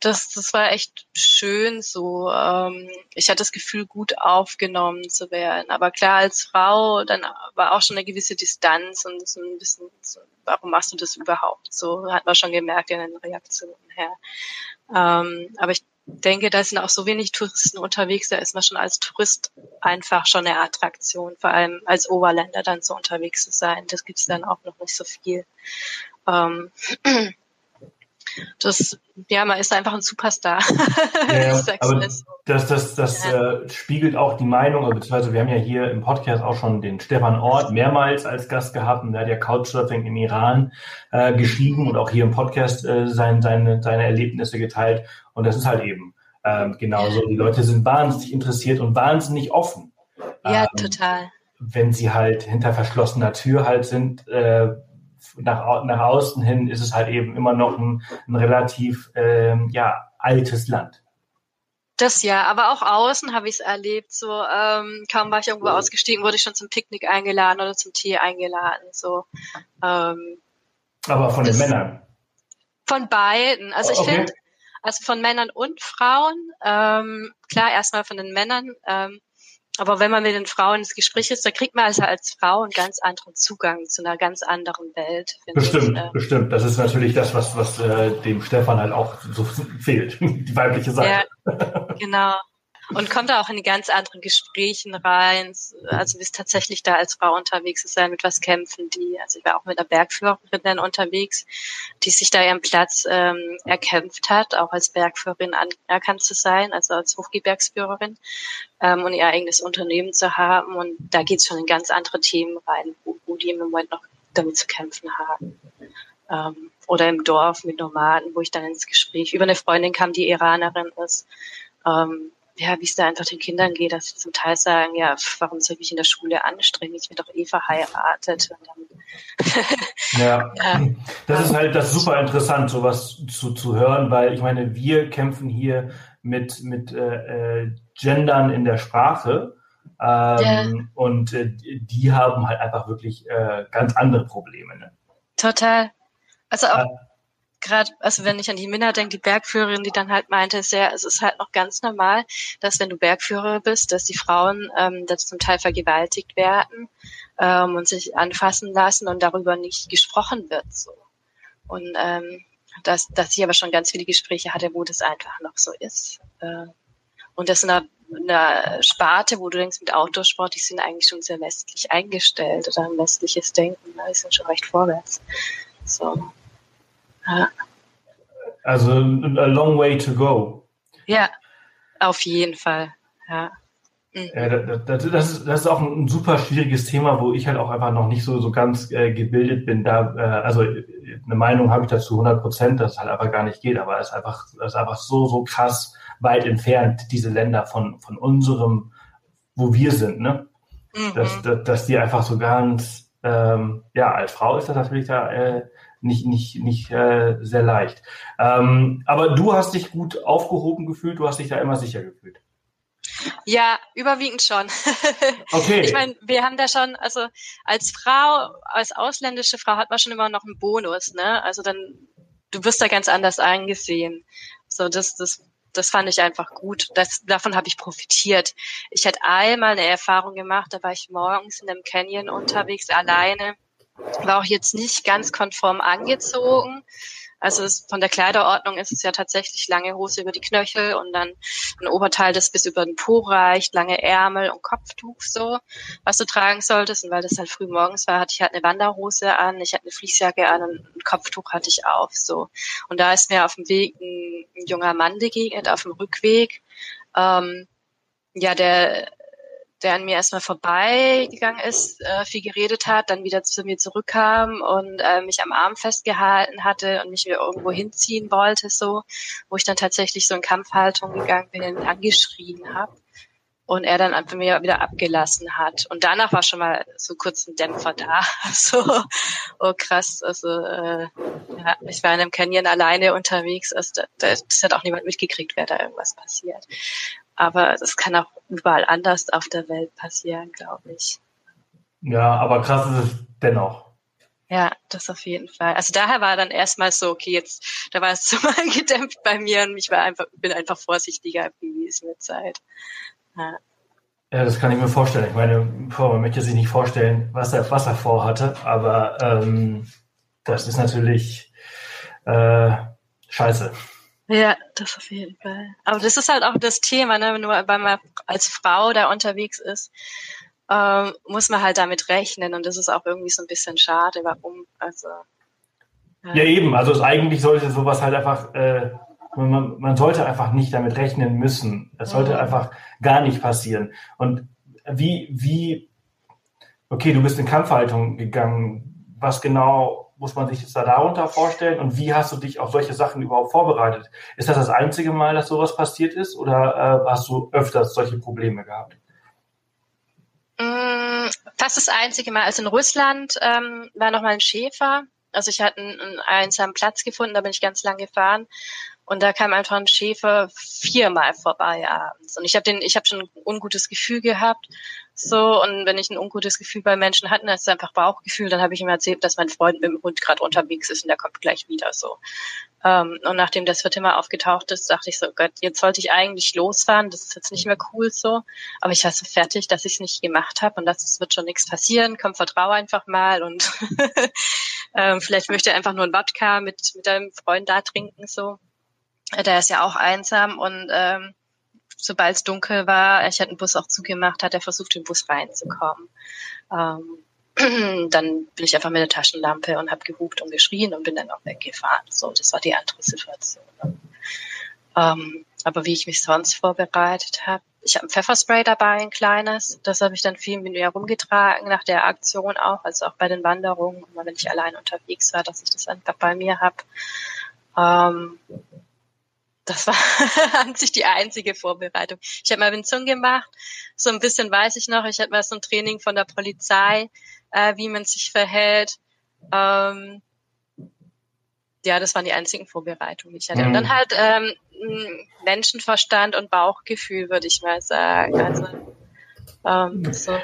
das, das war echt schön so. Ähm, ich hatte das Gefühl, gut aufgenommen zu werden. Aber klar, als Frau, dann war auch schon eine gewisse Distanz und so ein bisschen, so, warum machst du das überhaupt? So hat man schon gemerkt in den Reaktionen her. Ähm, aber ich denke, da sind auch so wenig Touristen unterwegs, da ist man schon als Tourist einfach schon eine Attraktion, vor allem als Oberländer dann so unterwegs zu sein. Das gibt's dann auch noch nicht so viel. Ähm, das, ja, man ist einfach ein Superstar. Ja, aber das, das, das ja. äh, spiegelt auch die Meinung, beziehungsweise wir haben ja hier im Podcast auch schon den Stefan Ort mehrmals als Gast gehabt und der hat ja Couchsurfing im Iran äh, geschrieben und auch hier im Podcast äh, sein, seine, seine Erlebnisse geteilt. Und das ist halt eben ähm, genauso. Die Leute sind wahnsinnig interessiert und wahnsinnig offen. Ja, ähm, total. Wenn sie halt hinter verschlossener Tür halt sind, äh, nach, nach außen hin ist es halt eben immer noch ein, ein relativ ähm, ja, altes Land. Das ja, aber auch außen habe ich es erlebt. So ähm, kaum war ich irgendwo ausgestiegen, wurde ich schon zum Picknick eingeladen oder zum Tee eingeladen. So. Ähm, aber von den Männern. Von beiden. Also ich okay. finde, also von Männern und Frauen. Ähm, klar, erstmal von den Männern. Ähm, aber wenn man mit den Frauen ins Gespräch ist, da kriegt man also als Frau einen ganz anderen Zugang zu einer ganz anderen Welt. Bestimmt, ich, äh. bestimmt. Das ist natürlich das, was, was äh, dem Stefan halt auch so fehlt, die weibliche Seite. Ja, genau. Und kommt auch in die ganz anderen Gesprächen rein. Also bist tatsächlich da als Frau unterwegs ist, mit was kämpfen die. Also ich war auch mit einer Bergführerin dann unterwegs, die sich da ihren Platz ähm, erkämpft hat, auch als Bergführerin anerkannt zu sein, also als Hochgebirgsführerin ähm, und ihr eigenes Unternehmen zu haben. Und da geht es schon in ganz andere Themen rein, wo, wo die im Moment noch damit zu kämpfen haben. Ähm, oder im Dorf mit Nomaden, wo ich dann ins Gespräch über eine Freundin kam, die Iranerin ist. Ähm, ja, wie es da einfach den Kindern geht, dass sie zum Teil sagen, ja, warum soll ich mich in der Schule anstrengen? Ich bin doch eh verheiratet. ja. das ist halt das ist super interessant, sowas zu, zu hören, weil ich meine, wir kämpfen hier mit, mit äh, äh Gendern in der Sprache. Ähm, ja. Und äh, die haben halt einfach wirklich äh, ganz andere Probleme. Ne? Total. Also auch, gerade, also wenn ich an die Minna denke, die Bergführerin, die dann halt meinte, ist ja, es ist halt noch ganz normal, dass wenn du Bergführer bist, dass die Frauen ähm, das zum Teil vergewaltigt werden ähm, und sich anfassen lassen und darüber nicht gesprochen wird. So. Und ähm, dass, dass ich aber schon ganz viele Gespräche hatte, wo das einfach noch so ist. Äh, und das in einer, in einer Sparte, wo du denkst, mit Outdoor-Sport, die sind eigentlich schon sehr westlich eingestellt oder ein westliches Denken, ne? die sind schon recht vorwärts. So. Ja. Also a long way to go. Ja, auf jeden Fall. Ja. Mhm. Ja, das, das, ist, das ist auch ein super schwieriges Thema, wo ich halt auch einfach noch nicht so, so ganz äh, gebildet bin. Da, äh, also eine Meinung habe ich dazu 100 Prozent, dass es halt einfach gar nicht geht, aber es ist einfach, es ist einfach so, so krass weit entfernt, diese Länder von, von unserem, wo wir sind, ne? Mhm. Dass, dass, dass die einfach so ganz, ähm, ja, als Frau ist das natürlich da äh, nicht, nicht, nicht äh, sehr leicht. Ähm, aber du hast dich gut aufgehoben gefühlt, du hast dich da immer sicher gefühlt. Ja, überwiegend schon. Okay. ich meine, wir haben da schon, also als Frau, als ausländische Frau hat man schon immer noch einen Bonus, ne? Also dann, du wirst da ganz anders angesehen. So, das, das, das fand ich einfach gut. Das, davon habe ich profitiert. Ich hatte einmal eine Erfahrung gemacht, da war ich morgens in einem Canyon unterwegs, alleine war auch jetzt nicht ganz konform angezogen. Also es, von der Kleiderordnung ist es ja tatsächlich lange Hose über die Knöchel und dann ein Oberteil, das bis über den Po reicht, lange Ärmel und Kopftuch so, was du tragen solltest. Und weil das halt früh morgens war, hatte ich halt eine Wanderhose an, ich hatte eine Fließjacke an und ein Kopftuch hatte ich auf so. Und da ist mir auf dem Weg ein, ein junger Mann begegnet, auf dem Rückweg. Ähm, ja, der der an mir erstmal vorbeigegangen ist, äh, viel geredet hat, dann wieder zu mir zurückkam und äh, mich am Arm festgehalten hatte und mich wieder irgendwo hinziehen wollte, so, wo ich dann tatsächlich so in Kampfhaltung gegangen bin und angeschrien habe und er dann einfach mir wieder abgelassen hat. Und danach war schon mal so kurz ein Dämpfer da. so, oh krass, also äh, ja, ich war in einem Canyon alleine unterwegs, also da, das hat auch niemand mitgekriegt, wer da irgendwas passiert. Aber das kann auch überall anders auf der Welt passieren, glaube ich. Ja, aber krass ist es dennoch. Ja, das auf jeden Fall. Also daher war dann erstmal so, okay, jetzt, da war es so mal gedämpft bei mir und ich war einfach, bin einfach vorsichtiger gewesen mit Zeit. Ja. ja, das kann ich mir vorstellen. Ich meine, man möchte sich nicht vorstellen, was er, was er vorhatte, aber ähm, das ist natürlich äh, scheiße. Ja, das auf jeden Fall. Aber das ist halt auch das Thema, ne? wenn man als Frau da unterwegs ist, ähm, muss man halt damit rechnen und das ist auch irgendwie so ein bisschen schade. Warum? Also ja, ja eben. Also eigentlich sollte sowas halt einfach, äh, man, man sollte einfach nicht damit rechnen müssen. Es sollte mhm. einfach gar nicht passieren. Und wie, wie, okay, du bist in Kampfhaltung gegangen. Was genau muss man sich das da darunter vorstellen? Und wie hast du dich auf solche Sachen überhaupt vorbereitet? Ist das das einzige Mal, dass sowas passiert ist oder äh, hast du öfters solche Probleme gehabt? Mm, fast das einzige Mal. Also in Russland ähm, war noch mal ein Schäfer. Also ich hatte einen, einen einsamen Platz gefunden, da bin ich ganz lang gefahren. Und da kam einfach ein Schäfer viermal vorbei abends. Und ich habe den, ich habe schon ein ungutes Gefühl gehabt. So, und wenn ich ein ungutes Gefühl bei Menschen hatte, dann ist es einfach Bauchgefühl, dann habe ich ihm erzählt, dass mein Freund mit dem Hund gerade unterwegs ist und der kommt gleich wieder so. Ähm, und nachdem das vierte Mal aufgetaucht ist, dachte ich so, Gott, jetzt sollte ich eigentlich losfahren, das ist jetzt nicht mehr cool so. Aber ich war so fertig, dass ich es nicht gemacht habe und dass es wird schon nichts passieren, komm, vertraue einfach mal und ähm, vielleicht möchte er einfach nur ein Wodka mit, mit deinem Freund da trinken so. Der ist ja auch einsam und ähm, sobald es dunkel war, ich hatte den Bus auch zugemacht, hat er versucht, den Bus reinzukommen. Ähm, dann bin ich einfach mit der Taschenlampe und habe gehupt und geschrien und bin dann auch weggefahren. So, das war die andere Situation. Ähm, aber wie ich mich sonst vorbereitet habe, ich habe ein Pfefferspray dabei, ein kleines. Das habe ich dann viel mit mir rumgetragen, nach der Aktion auch, also auch bei den Wanderungen, wenn ich allein unterwegs war, dass ich das einfach bei mir habe. Ähm, das war an sich die einzige Vorbereitung. Ich habe mal Winzung gemacht, so ein bisschen weiß ich noch, ich hatte mal so ein Training von der Polizei, äh, wie man sich verhält. Ähm, ja, das waren die einzigen Vorbereitungen, die ich hatte. Mhm. Und dann halt ähm, Menschenverstand und Bauchgefühl, würde ich mal sagen. Also ähm, so,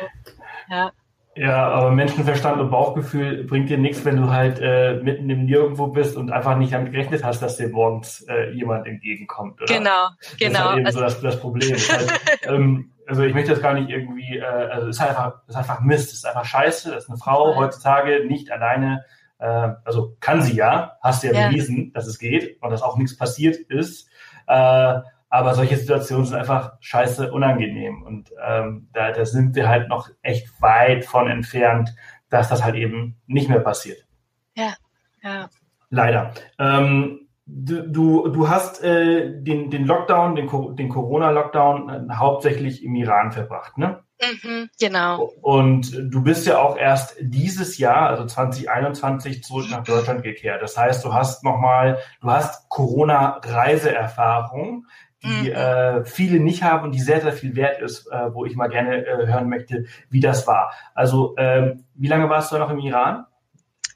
ja. Ja, aber Menschenverstand und Bauchgefühl bringt dir nichts, wenn du halt äh, mitten im Nirgendwo bist und einfach nicht damit gerechnet hast, dass dir morgens äh, jemand entgegenkommt. Oder? Genau, genau. Das ist halt eben also, so das, das Problem. Halt, ähm, also ich möchte das gar nicht irgendwie, äh, also es ist einfach, es ist einfach Mist, es ist einfach scheiße, dass eine Frau heutzutage nicht alleine, äh, also kann sie ja, hast du ja, ja bewiesen, dass es geht und dass auch nichts passiert ist. Äh, aber solche Situationen sind einfach scheiße unangenehm. Und ähm, da, da sind wir halt noch echt weit von entfernt, dass das halt eben nicht mehr passiert. Ja, ja. Leider. Ähm, du, du hast äh, den, den Lockdown, den, den Corona-Lockdown äh, hauptsächlich im Iran verbracht, ne? Mhm, genau. Und du bist ja auch erst dieses Jahr, also 2021, zurück nach Deutschland gekehrt. Das heißt, du hast nochmal, du hast Corona-Reiseerfahrung die mhm. äh, viele nicht haben und die sehr, sehr viel wert ist, äh, wo ich mal gerne äh, hören möchte, wie das war. Also, ähm, wie lange warst du noch im Iran?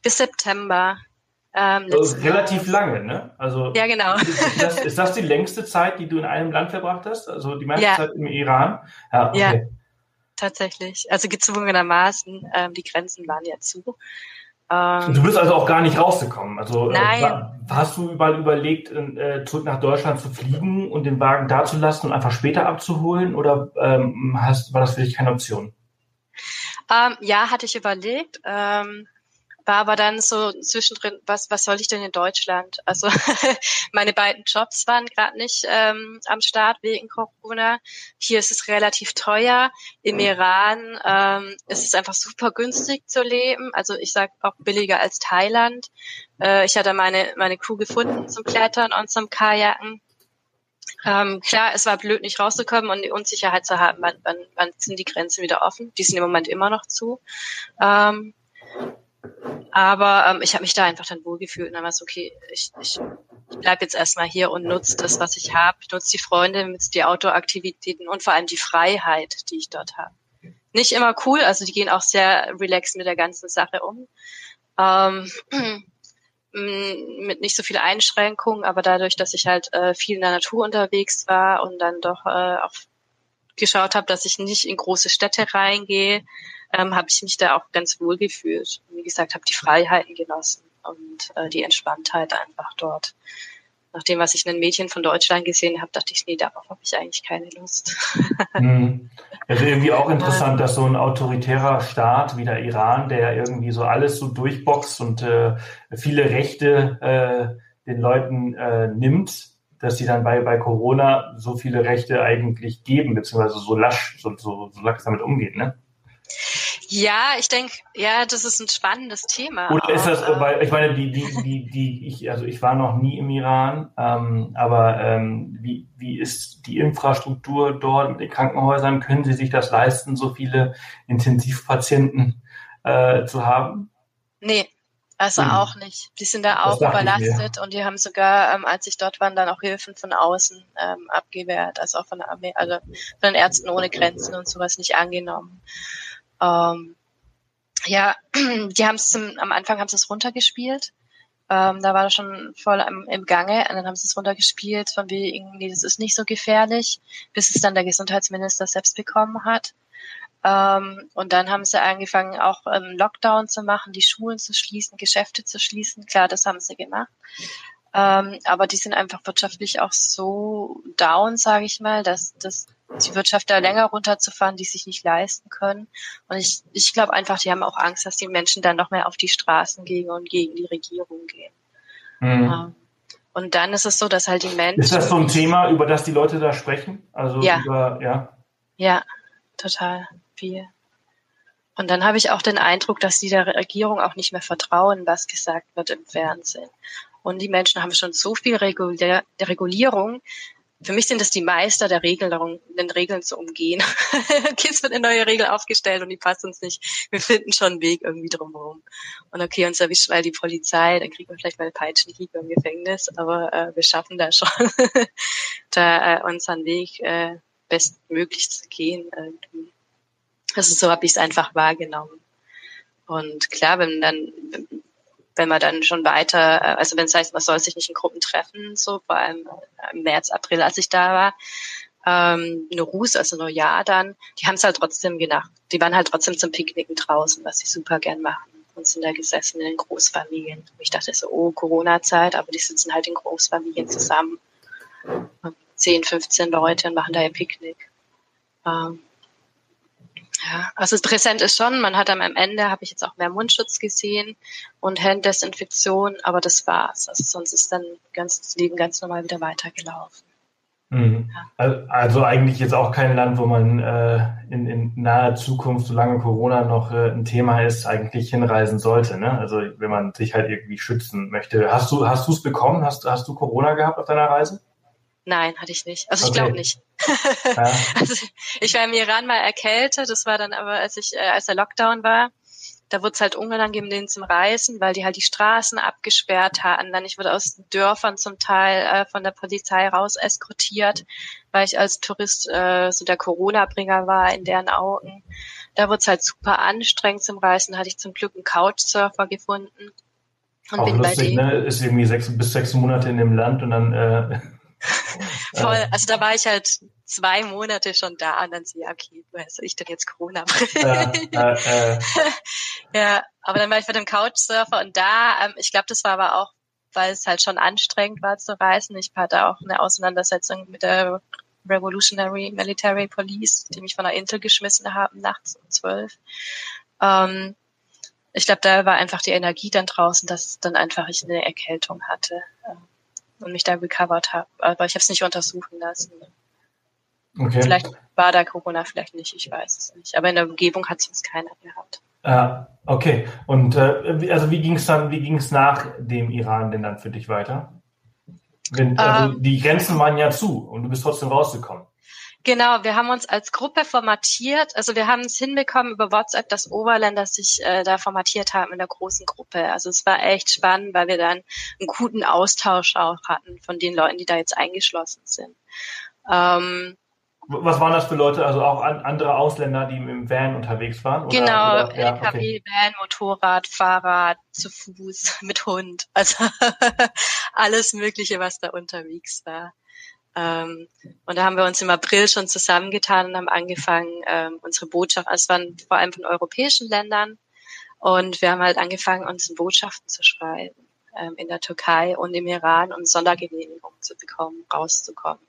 Bis September. Ähm, also relativ lange, ne? Also ja, genau. Ist das, ist das, die längste Zeit, die du in einem Land verbracht hast? Also die meiste ja. Zeit im Iran? Ja, okay. ja, tatsächlich. Also gezwungenermaßen, ähm, die Grenzen waren ja zu. Ähm, du bist also auch gar nicht rausgekommen. Also äh, hast du überall überlegt, äh, zurück nach Deutschland zu fliegen und den Wagen da zu lassen und einfach später abzuholen? Oder ähm, hast, war das für dich keine Option? Ähm, ja, hatte ich überlegt. Ähm, war aber dann so zwischendrin, was, was soll ich denn in Deutschland? Also meine beiden Jobs waren gerade nicht ähm, am Start wegen Corona. Hier ist es relativ teuer. Im Iran ähm, ist es einfach super günstig zu leben. Also ich sage auch billiger als Thailand. Äh, ich hatte meine, meine Crew gefunden zum Klettern und zum Kajaken. Ähm, klar, es war blöd, nicht rauszukommen und die Unsicherheit zu haben, wann, wann, wann sind die Grenzen wieder offen. Die sind im Moment immer noch zu. Ähm, aber ähm, ich habe mich da einfach dann wohlgefühlt und dann war es okay, ich, ich, ich bleibe jetzt erstmal hier und nutze das, was ich habe. Nutze die Freunde, nutze die Outdoor-Aktivitäten und vor allem die Freiheit, die ich dort habe. Nicht immer cool, also die gehen auch sehr relaxed mit der ganzen Sache um. Ähm, mit nicht so viel Einschränkungen, aber dadurch, dass ich halt äh, viel in der Natur unterwegs war und dann doch äh, auch geschaut habe, dass ich nicht in große Städte reingehe, ähm, habe ich mich da auch ganz wohl gefühlt. Wie gesagt, habe die Freiheiten genossen und äh, die Entspanntheit einfach dort. Nach dem, was ich in den Medien von Deutschland gesehen habe, dachte ich, nee, darauf habe ich eigentlich keine Lust. Hm. Also irgendwie auch interessant, dass so ein autoritärer Staat wie der Iran, der irgendwie so alles so durchboxt und äh, viele Rechte äh, den Leuten äh, nimmt, dass sie dann bei, bei Corona so viele Rechte eigentlich geben, beziehungsweise so lasch, so, so, so lax damit umgehen, ne? Ja, ich denke, ja, das ist ein spannendes Thema. Oder ist das, äh, weil ich meine, die, die, die, die, ich, also ich war noch nie im Iran, ähm, aber ähm, wie, wie ist die Infrastruktur dort mit den Krankenhäusern? Können Sie sich das leisten, so viele Intensivpatienten äh, zu haben? Nee, also mhm. auch nicht. Die sind da auch überlastet und die haben sogar, ähm, als ich dort war, dann auch Hilfen von außen ähm, abgewehrt, also auch von der Armee, also von den Ärzten ohne Grenzen und sowas nicht angenommen. Ähm, ja, die haben es am Anfang haben sie es runtergespielt. Ähm, da war das schon voll im, im Gange und dann haben sie es runtergespielt von wegen, nee, das ist nicht so gefährlich, bis es dann der Gesundheitsminister selbst bekommen hat. Ähm, und dann haben sie angefangen, auch einen Lockdown zu machen, die Schulen zu schließen, Geschäfte zu schließen. Klar, das haben sie gemacht. Ähm, aber die sind einfach wirtschaftlich auch so down, sage ich mal, dass, dass die Wirtschaft da länger runterzufahren, die sich nicht leisten können. Und ich, ich glaube einfach, die haben auch Angst, dass die Menschen dann noch mehr auf die Straßen gehen und gegen die Regierung gehen. Mhm. Ähm, Und dann ist es so, dass halt die Menschen. Ist das so ein Thema, über das die Leute da sprechen? Also ja. über, ja. Ja, total viel. Und dann habe ich auch den Eindruck, dass die der Regierung auch nicht mehr vertrauen, was gesagt wird im Fernsehen. Und die Menschen haben schon so viel Regulär Regulierung. Für mich sind das die Meister der Regelung, den Regeln zu umgehen. Jetzt wird eine neue Regel aufgestellt und die passt uns nicht. Wir finden schon einen Weg irgendwie drumherum. Und okay, uns erwischt mal die Polizei, dann kriegen wir vielleicht mal eine Peitschenhieb im Gefängnis, aber äh, wir schaffen da schon, da äh, unseren Weg äh, bestmöglich zu gehen. Irgendwie. Also so habe ich es einfach wahrgenommen. Und klar, wenn dann, wenn man dann schon weiter, äh, also wenn es heißt, man soll sich nicht in Gruppen treffen, so vor allem im März, April, als ich da war, ähm, Rus, also Neujahr dann, die haben es halt trotzdem gedacht. Die waren halt trotzdem zum Picknicken draußen, was sie super gern machen und sind da gesessen in den Großfamilien. Ich dachte so, oh, Corona-Zeit, aber die sitzen halt in Großfamilien zusammen. 10, 15 Leute und machen da ihr Picknick. Ähm, ja, also präsent ist schon, man hat am Ende, habe ich jetzt auch mehr Mundschutz gesehen und Handdesinfektion, aber das war's. Also sonst ist dann ganz, das Leben ganz normal wieder weitergelaufen. Mhm. Ja. Also eigentlich jetzt auch kein Land, wo man äh, in, in naher Zukunft, solange Corona noch äh, ein Thema ist, eigentlich hinreisen sollte. Ne? Also wenn man sich halt irgendwie schützen möchte. Hast du hast du es bekommen? Hast, hast du Corona gehabt auf deiner Reise? Nein, hatte ich nicht. Also ich okay. glaube nicht. Ja. also ich war im Iran mal erkältet, das war dann aber, als ich, äh, als der Lockdown war, da wurde es halt unangenehm, denen zum Reisen, weil die halt die Straßen abgesperrt hatten. Dann ich wurde aus Dörfern zum Teil äh, von der Polizei raus eskortiert, weil ich als Tourist äh, so der Corona-Bringer war in deren Augen. Da wurde es halt super anstrengend zum Reisen. Da hatte ich zum Glück einen Couchsurfer gefunden. Und Auch bin lustig, bei denen. Ne? Ist irgendwie sechs bis sechs Monate in dem Land und dann äh, Voll. Also da war ich halt zwei Monate schon da und dann so, ja, okay, woher soll ich denn jetzt Corona ja, äh, äh. ja, aber dann war ich mit dem Couchsurfer und da, ähm, ich glaube, das war aber auch, weil es halt schon anstrengend war zu reisen. Ich hatte auch eine Auseinandersetzung mit der Revolutionary Military Police, die mich von der Intel geschmissen haben, nachts um zwölf. Ähm, ich glaube, da war einfach die Energie dann draußen, dass dann einfach ich eine Erkältung hatte. Ähm, und mich da recovered habe. Aber ich habe es nicht untersuchen lassen. Okay. Vielleicht war da Corona, vielleicht nicht, ich weiß es nicht. Aber in der Umgebung hat es uns keiner gehabt. Ah, okay. Und äh, also wie ging es dann, wie ging es nach dem Iran denn dann für dich weiter? Wenn, also ähm, die Grenzen waren ja zu und du bist trotzdem rausgekommen. Genau, wir haben uns als Gruppe formatiert. Also wir haben es hinbekommen über WhatsApp, dass Oberländer sich äh, da formatiert haben in der großen Gruppe. Also es war echt spannend, weil wir dann einen guten Austausch auch hatten von den Leuten, die da jetzt eingeschlossen sind. Ähm, was waren das für Leute? Also auch an, andere Ausländer, die im Van unterwegs waren? Oder, genau, oder? Ja, LKW, okay. Van, Motorrad, Fahrrad, zu Fuß, mit Hund. Also alles Mögliche, was da unterwegs war. Ähm, und da haben wir uns im April schon zusammengetan und haben angefangen, ähm, unsere Botschaft, also es waren vor allem von europäischen Ländern, und wir haben halt angefangen, unsere Botschaften zu schreiben ähm, in der Türkei und im Iran, um Sondergenehmigung zu bekommen, rauszukommen.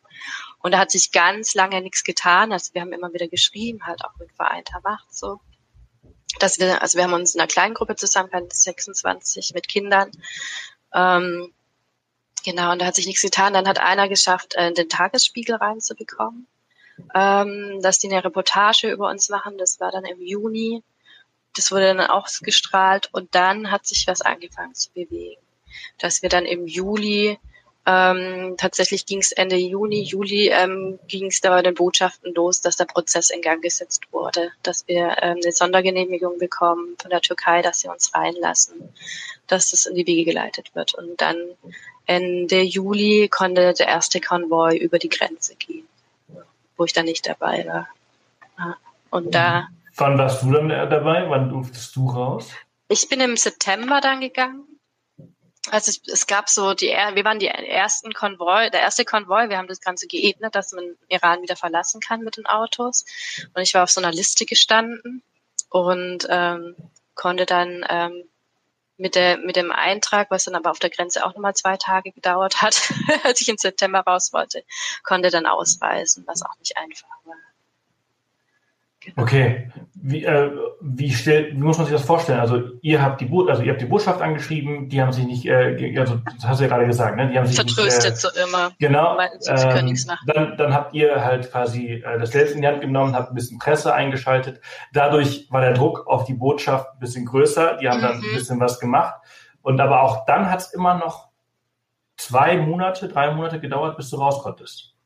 Und da hat sich ganz lange nichts getan. Also wir haben immer wieder geschrieben, halt auch mit vereinter Macht so. Dass wir, also wir haben uns in einer kleinen Gruppe zusammen, 26 mit Kindern, ähm, Genau, und da hat sich nichts getan. Dann hat einer geschafft, äh, den Tagesspiegel reinzubekommen, ähm, dass die eine Reportage über uns machen. Das war dann im Juni. Das wurde dann ausgestrahlt und dann hat sich was angefangen zu bewegen. Dass wir dann im Juli, ähm, tatsächlich ging es Ende Juni, Juli ähm, ging es da bei den Botschaften los, dass der Prozess in Gang gesetzt wurde, dass wir ähm, eine Sondergenehmigung bekommen von der Türkei, dass sie uns reinlassen, dass das in die Wege geleitet wird. Und dann Ende Juli konnte der erste Konvoi über die Grenze gehen, wo ich dann nicht dabei war. Und da. Wann warst du dann dabei? Wann durftest du raus? Ich bin im September dann gegangen. Also es, es gab so die, wir waren die ersten Konvoi, der erste Konvoi. Wir haben das Ganze geebnet, dass man Iran wieder verlassen kann mit den Autos. Und ich war auf so einer Liste gestanden und ähm, konnte dann ähm, mit, der, mit dem Eintrag, was dann aber auf der Grenze auch nochmal zwei Tage gedauert hat, als ich im September raus wollte, konnte dann ausweisen, was auch nicht einfach war. Okay. Wie, äh, wie, stell, wie muss man sich das vorstellen? Also ihr habt die, Bo also ihr habt die Botschaft angeschrieben, die haben sich nicht, äh, also das hast du ja gerade gesagt, ne? Die haben sich Vertröstet nicht, äh, so immer. Genau. Ähm, dann, dann habt ihr halt quasi äh, das Selbst in die Hand genommen, habt ein bisschen Presse eingeschaltet. Dadurch war der Druck auf die Botschaft ein bisschen größer. Die haben mhm. dann ein bisschen was gemacht. Und aber auch dann hat es immer noch zwei Monate, drei Monate gedauert, bis du raus konntest.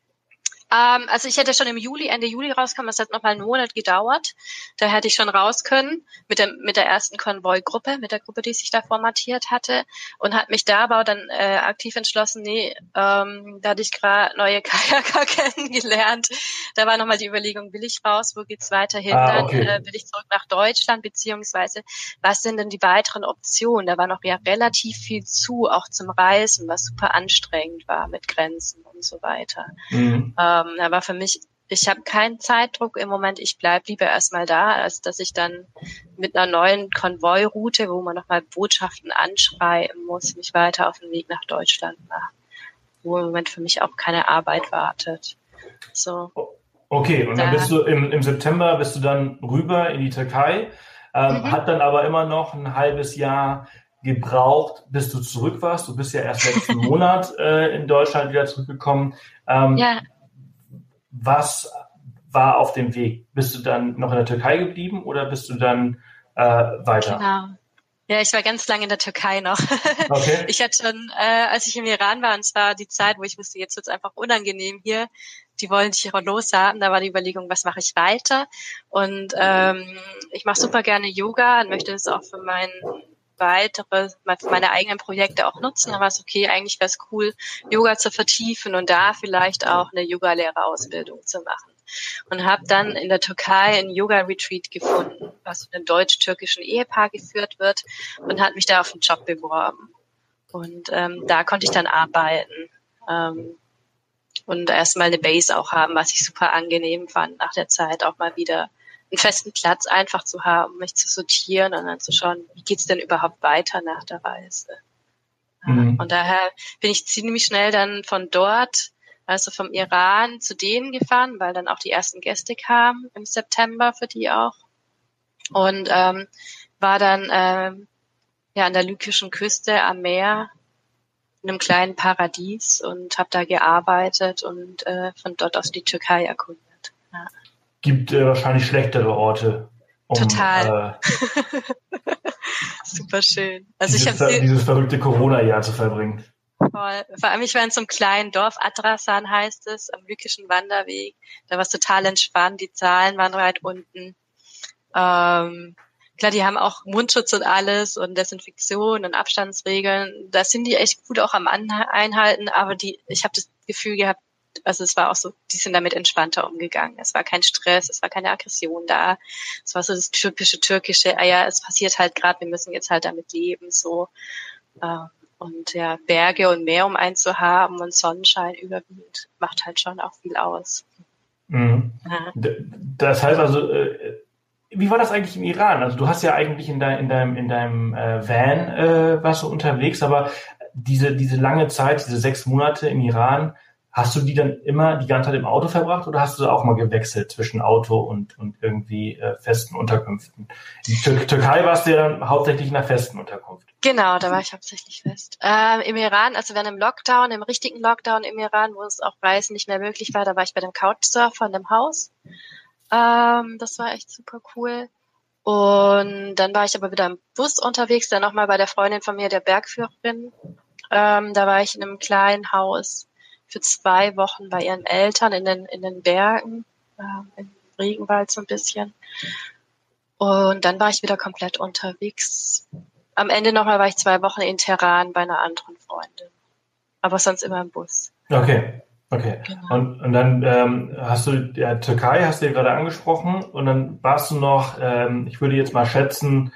Ähm, also ich hätte schon im Juli, Ende Juli rauskommen, das hat noch mal einen Monat gedauert. Da hätte ich schon raus können mit der, mit der ersten Konvoi-Gruppe, mit der Gruppe, die sich da formatiert hatte und hat mich da aber dann äh, aktiv entschlossen, nee, ähm, da hatte ich gerade neue Kajaker kennengelernt. Da war nochmal die Überlegung, will ich raus, wo geht's weiterhin? Ah, okay. Dann äh, will ich zurück nach Deutschland, beziehungsweise was sind denn die weiteren Optionen? Da war noch ja relativ viel zu, auch zum Reisen, was super anstrengend war mit Grenzen und so weiter. Mhm. Ähm, aber für mich, ich habe keinen Zeitdruck im Moment. Ich bleib lieber erstmal da, als dass ich dann mit einer neuen Konvoi-Route, wo man nochmal Botschaften anschreiben muss, mich weiter auf den Weg nach Deutschland mache, wo im Moment für mich auch keine Arbeit wartet. So. Okay, und dann bist du im, im September bist du dann rüber in die Türkei, ähm, mhm. hat dann aber immer noch ein halbes Jahr gebraucht, bis du zurück warst. Du bist ja erst letzten Monat äh, in Deutschland wieder zurückgekommen. Ähm, ja. Was war auf dem Weg? Bist du dann noch in der Türkei geblieben oder bist du dann äh, weiter? Genau. Ja, ich war ganz lange in der Türkei noch. Okay. Ich hatte schon, äh, als ich im Iran war, und zwar die Zeit, wo ich wusste, jetzt wird's einfach unangenehm hier, die wollen dich auch loshaben. Da war die Überlegung, was mache ich weiter? Und ähm, ich mache super gerne Yoga und möchte das auch für meinen weitere, meine eigenen Projekte auch nutzen. Da war es okay, eigentlich wäre es cool, Yoga zu vertiefen und da vielleicht auch eine Yoga-Lehrerausbildung zu machen. Und habe dann in der Türkei ein Yoga-Retreat gefunden, was von einem deutsch-türkischen Ehepaar geführt wird und hat mich da auf einen Job beworben. Und ähm, da konnte ich dann arbeiten. Ähm, und erstmal eine Base auch haben, was ich super angenehm fand, nach der Zeit auch mal wieder einen festen Platz einfach zu haben, mich zu sortieren und dann zu schauen, wie geht's denn überhaupt weiter nach der Reise. Mhm. Und daher bin ich ziemlich schnell dann von dort, also vom Iran zu denen gefahren, weil dann auch die ersten Gäste kamen im September für die auch. Und ähm, war dann ähm, ja an der lykischen Küste am Meer in einem kleinen Paradies und habe da gearbeitet und äh, von dort aus die Türkei erkundet. Ja gibt äh, wahrscheinlich schlechtere Orte. Um, Total. Äh, Super schön. Also dieses, ich habe dieses verrückte Corona-Jahr zu verbringen. Voll. Vor allem, ich war in so einem kleinen Dorf, Adrasan heißt es, am lykischen Wanderweg. Da war es total entspannt, die Zahlen waren weit unten. Ähm, klar, die haben auch Mundschutz und alles und Desinfektion und Abstandsregeln. Da sind die echt gut auch am Einhalten, aber die, ich habe das Gefühl gehabt, also es war auch so, die sind damit entspannter umgegangen. Es war kein Stress, es war keine Aggression da. Es war so das typische türkische, ah ja, es passiert halt gerade, wir müssen jetzt halt damit leben, so. Ähm, und ja, Berge und Meer um einen zu haben und Sonnenschein überwiegend macht halt schon auch viel aus. Mhm. Ja. Das heißt also, äh, wie war das eigentlich im Iran? Also du hast ja eigentlich in, dein, in deinem, in deinem äh, Van äh, warst du unterwegs, aber diese, diese lange Zeit, diese sechs Monate im Iran, Hast du die dann immer die ganze Zeit im Auto verbracht oder hast du auch mal gewechselt zwischen Auto und, und irgendwie äh, festen Unterkünften? In Tür Türkei warst du ja dann hauptsächlich in einer festen Unterkunft. Genau, da war ich hauptsächlich fest. Ähm, Im Iran, also während im Lockdown, im richtigen Lockdown im Iran, wo es auch Reisen nicht mehr möglich war, da war ich bei dem Couchsurfer in dem Haus. Ähm, das war echt super cool. Und dann war ich aber wieder im Bus unterwegs, dann nochmal bei der Freundin von mir, der Bergführerin. Ähm, da war ich in einem kleinen Haus für zwei Wochen bei ihren Eltern in den, in den Bergen, äh, im Regenwald so ein bisschen. Und dann war ich wieder komplett unterwegs. Am Ende nochmal war ich zwei Wochen in Teheran bei einer anderen Freundin. Aber sonst immer im Bus. Okay. Okay. Genau. Und, und dann ähm, hast du ja, Türkei, hast du ja gerade angesprochen, und dann warst du noch, ähm, ich würde jetzt mal schätzen,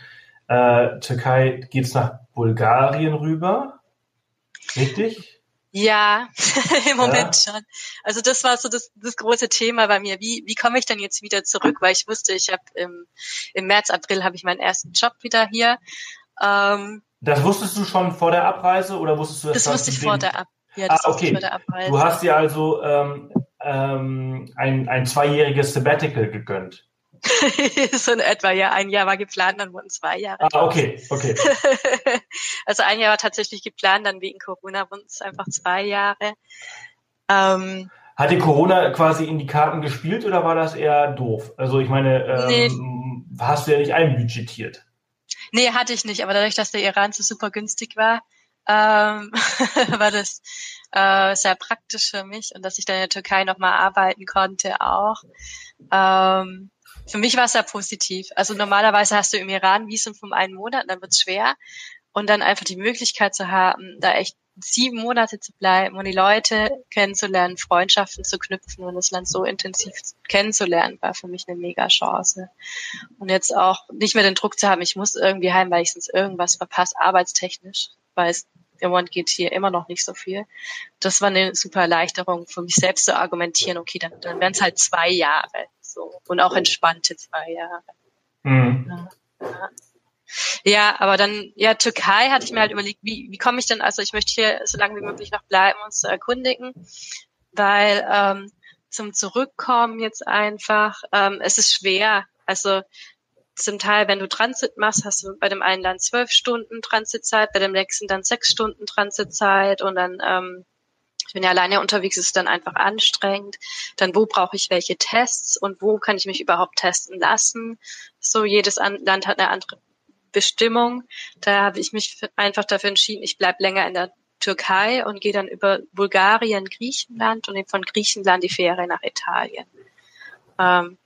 äh, Türkei geht's nach Bulgarien rüber. Richtig? Ja, im Moment ja. schon. Also das war so das, das große Thema bei mir. Wie, wie komme ich denn jetzt wieder zurück? Weil ich wusste, ich habe im, im März, April habe ich meinen ersten Job wieder hier. Ähm, das wusstest du schon vor der Abreise oder wusstest du das? Das wusste ich vor der, Ab ja, das ah, okay. vor der Abreise. Du hast dir also ähm, ähm, ein, ein zweijähriges Sabbatical gegönnt. so in etwa, ja, ein Jahr war geplant, dann wurden zwei Jahre. Ah, okay, okay. also ein Jahr war tatsächlich geplant, dann wegen Corona wurden es einfach zwei Jahre. Ähm, Hat die Corona quasi in die Karten gespielt oder war das eher doof? Also ich meine, ähm, nee. hast du ja nicht einbudgetiert. Nee, hatte ich nicht, aber dadurch, dass der Iran so super günstig war, ähm, war das äh, sehr praktisch für mich und dass ich dann in der Türkei nochmal arbeiten konnte auch. Ähm, für mich war es sehr positiv. Also normalerweise hast du im Iran Visum von einem Monat, dann wird es schwer. Und dann einfach die Möglichkeit zu haben, da echt sieben Monate zu bleiben und die Leute kennenzulernen, Freundschaften zu knüpfen und das Land so intensiv kennenzulernen, war für mich eine mega Chance. Und jetzt auch nicht mehr den Druck zu haben, ich muss irgendwie heim, weil ich sonst irgendwas verpasse, arbeitstechnisch, weil es im Moment geht hier immer noch nicht so viel. Das war eine super Erleichterung für mich selbst zu argumentieren, okay, dann, dann wären es halt zwei Jahre so und auch entspannte zwei Jahre. Mhm. Ja, ja. aber dann, ja, Türkei hatte ich mir halt überlegt, wie, wie komme ich denn, also ich möchte hier so lange wie möglich noch bleiben, uns zu erkundigen, weil ähm, zum Zurückkommen jetzt einfach, ähm, es ist schwer. Also zum Teil, wenn du Transit machst, hast du bei dem einen Land zwölf Stunden Transitzeit, bei dem nächsten dann sechs Stunden Transitzeit und dann, ähm, bin ja alleine unterwegs, ist es dann einfach anstrengend. Dann, wo brauche ich welche Tests und wo kann ich mich überhaupt testen lassen? So, jedes Land hat eine andere Bestimmung. Da habe ich mich einfach dafür entschieden, ich bleib länger in der Türkei und gehe dann über Bulgarien, Griechenland und von Griechenland die Fähre nach Italien. Ähm,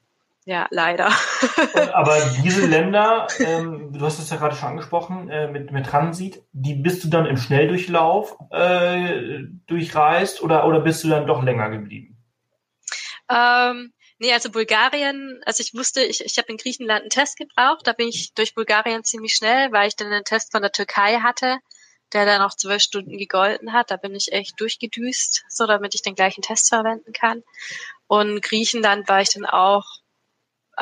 ja, leider. Aber diese Länder, ähm, du hast es ja gerade schon angesprochen, äh, mit, mit Transit, die bist du dann im Schnelldurchlauf äh, durchreist oder, oder bist du dann doch länger geblieben? Ähm, nee, also Bulgarien, also ich wusste, ich, ich habe in Griechenland einen Test gebraucht, da bin ich durch Bulgarien ziemlich schnell, weil ich dann einen Test von der Türkei hatte, der dann auch zwölf Stunden gegolten hat. Da bin ich echt durchgedüst, so damit ich den gleichen Test verwenden kann. Und Griechenland war ich dann auch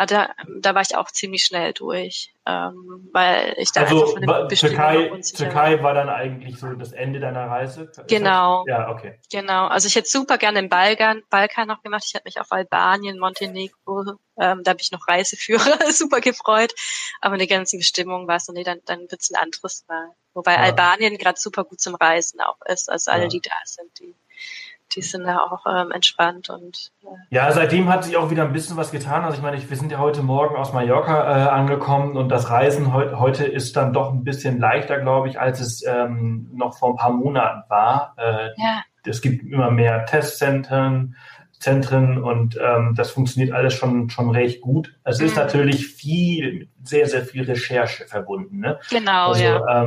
da, da war ich auch ziemlich schnell durch, ähm, weil ich da also, einfach von Türkei, Türkei war dann eigentlich so das Ende deiner Reise? Genau. Ja, okay. Genau. Also ich hätte super gerne den Balkan, Balkan noch gemacht. Ich hätte mich auf Albanien, Montenegro, ähm, da habe ich noch Reiseführer super gefreut. Aber die ganzen Bestimmungen war so, nee, dann, dann wird's ein anderes Mal. Wobei ja. Albanien gerade super gut zum Reisen auch ist. Also alle, ja. die da sind, die die sind da auch ähm, entspannt und äh ja, seitdem hat sich auch wieder ein bisschen was getan. Also ich meine, wir sind ja heute Morgen aus Mallorca äh, angekommen und das Reisen heu heute ist dann doch ein bisschen leichter, glaube ich, als es ähm, noch vor ein paar Monaten war. Äh, ja. Es gibt immer mehr Testzentren, Zentren und ähm, das funktioniert alles schon schon recht gut. Es ist mhm. natürlich viel, sehr, sehr viel Recherche verbunden. Ne? Genau, also, ja.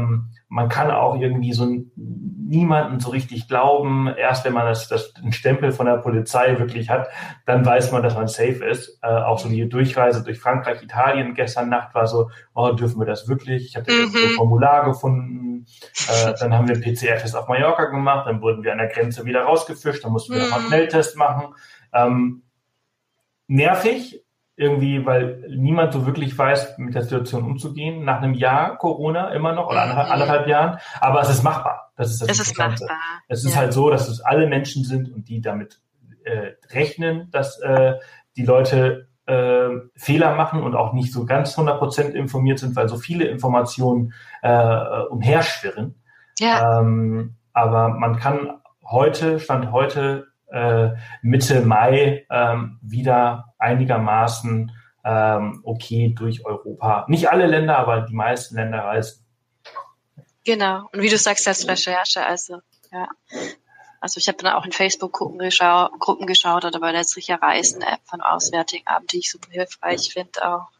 Man kann auch irgendwie so niemanden so richtig glauben. Erst wenn man das, das den Stempel von der Polizei wirklich hat, dann weiß man, dass man safe ist. Äh, auch so die Durchreise durch Frankreich, Italien gestern Nacht war so, oh, dürfen wir das wirklich? Ich hatte mhm. ein Formular gefunden. Äh, dann haben wir einen PCR-Test auf Mallorca gemacht, dann wurden wir an der Grenze wieder rausgefischt, dann mussten wir mhm. nochmal einen Schnelltest machen. Ähm, nervig, irgendwie, weil niemand so wirklich weiß, mit der Situation umzugehen. Nach einem Jahr Corona immer noch oder mhm. anderthalb Jahren. Aber es ist machbar. Das ist das es. Ist machbar. Es ist ja. halt so, dass es alle Menschen sind und die damit äh, rechnen, dass äh, die Leute äh, Fehler machen und auch nicht so ganz 100% informiert sind, weil so viele Informationen äh, umherschwirren. Ja. Ähm, aber man kann heute, Stand heute, Mitte Mai ähm, wieder einigermaßen ähm, okay durch Europa. Nicht alle Länder, aber die meisten Länder reisen. Genau. Und wie du sagst, das Recherche, also ja. Also ich habe dann auch in Facebook-Gruppen geschau Gruppen geschaut oder bei der Sicher Reisen-App von Auswärtigen Amt, die ich super hilfreich finde auch.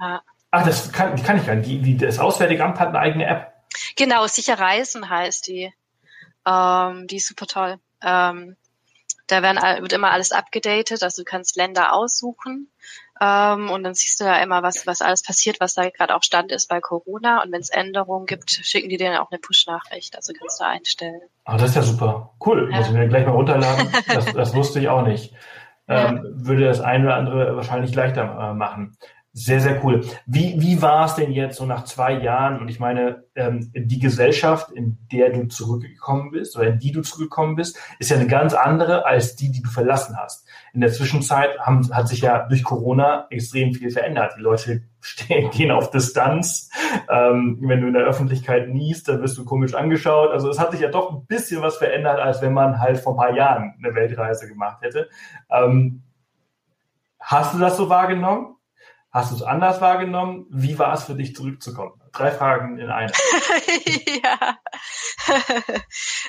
Ja. Ach, das kann, die kann ich gar nicht. Die, die, das Auswärtige Amt hat eine eigene App. Genau, Sicher Reisen heißt die. Ähm, die ist super toll. Ähm, da werden, wird immer alles abgedatet, also du kannst Länder aussuchen ähm, und dann siehst du ja immer, was, was alles passiert, was da gerade auch Stand ist bei Corona. Und wenn es Änderungen gibt, schicken die dir dann auch eine Push-Nachricht, also kannst du einstellen. Ah, das ist ja super. Cool. Ja. Muss ich mir gleich mal runterladen. Das, das wusste ich auch nicht. Ähm, ja. Würde das eine oder andere wahrscheinlich leichter äh, machen. Sehr, sehr cool. Wie, wie war es denn jetzt so nach zwei Jahren? Und ich meine, ähm, die Gesellschaft, in der du zurückgekommen bist oder in die du zurückgekommen bist, ist ja eine ganz andere als die, die du verlassen hast. In der Zwischenzeit haben, hat sich ja durch Corona extrem viel verändert. Die Leute stehen, gehen auf Distanz. Ähm, wenn du in der Öffentlichkeit niest, dann wirst du komisch angeschaut. Also es hat sich ja doch ein bisschen was verändert, als wenn man halt vor ein paar Jahren eine Weltreise gemacht hätte. Ähm, hast du das so wahrgenommen? Hast du es anders wahrgenommen? Wie war es für dich zurückzukommen? Drei Fragen in einer. ja.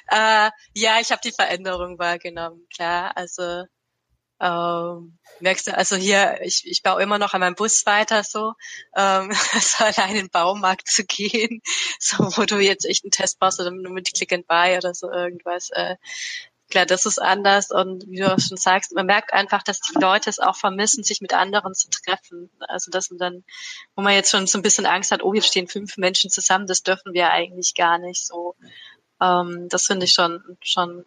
äh, ja, ich habe die Veränderung wahrgenommen, klar. Also ähm, merkst du, also hier, ich, ich baue immer noch an meinem Bus weiter so, ähm, so allein in den Baumarkt zu gehen, so wo du jetzt echt einen Test brauchst oder nur mit Click and Buy oder so irgendwas. Äh, klar, das ist anders und wie du auch schon sagst, man merkt einfach, dass die Leute es auch vermissen, sich mit anderen zu treffen. Also dass man dann, wo man jetzt schon so ein bisschen Angst hat, oh, jetzt stehen fünf Menschen zusammen, das dürfen wir eigentlich gar nicht so. Ähm, das finde ich schon, schon,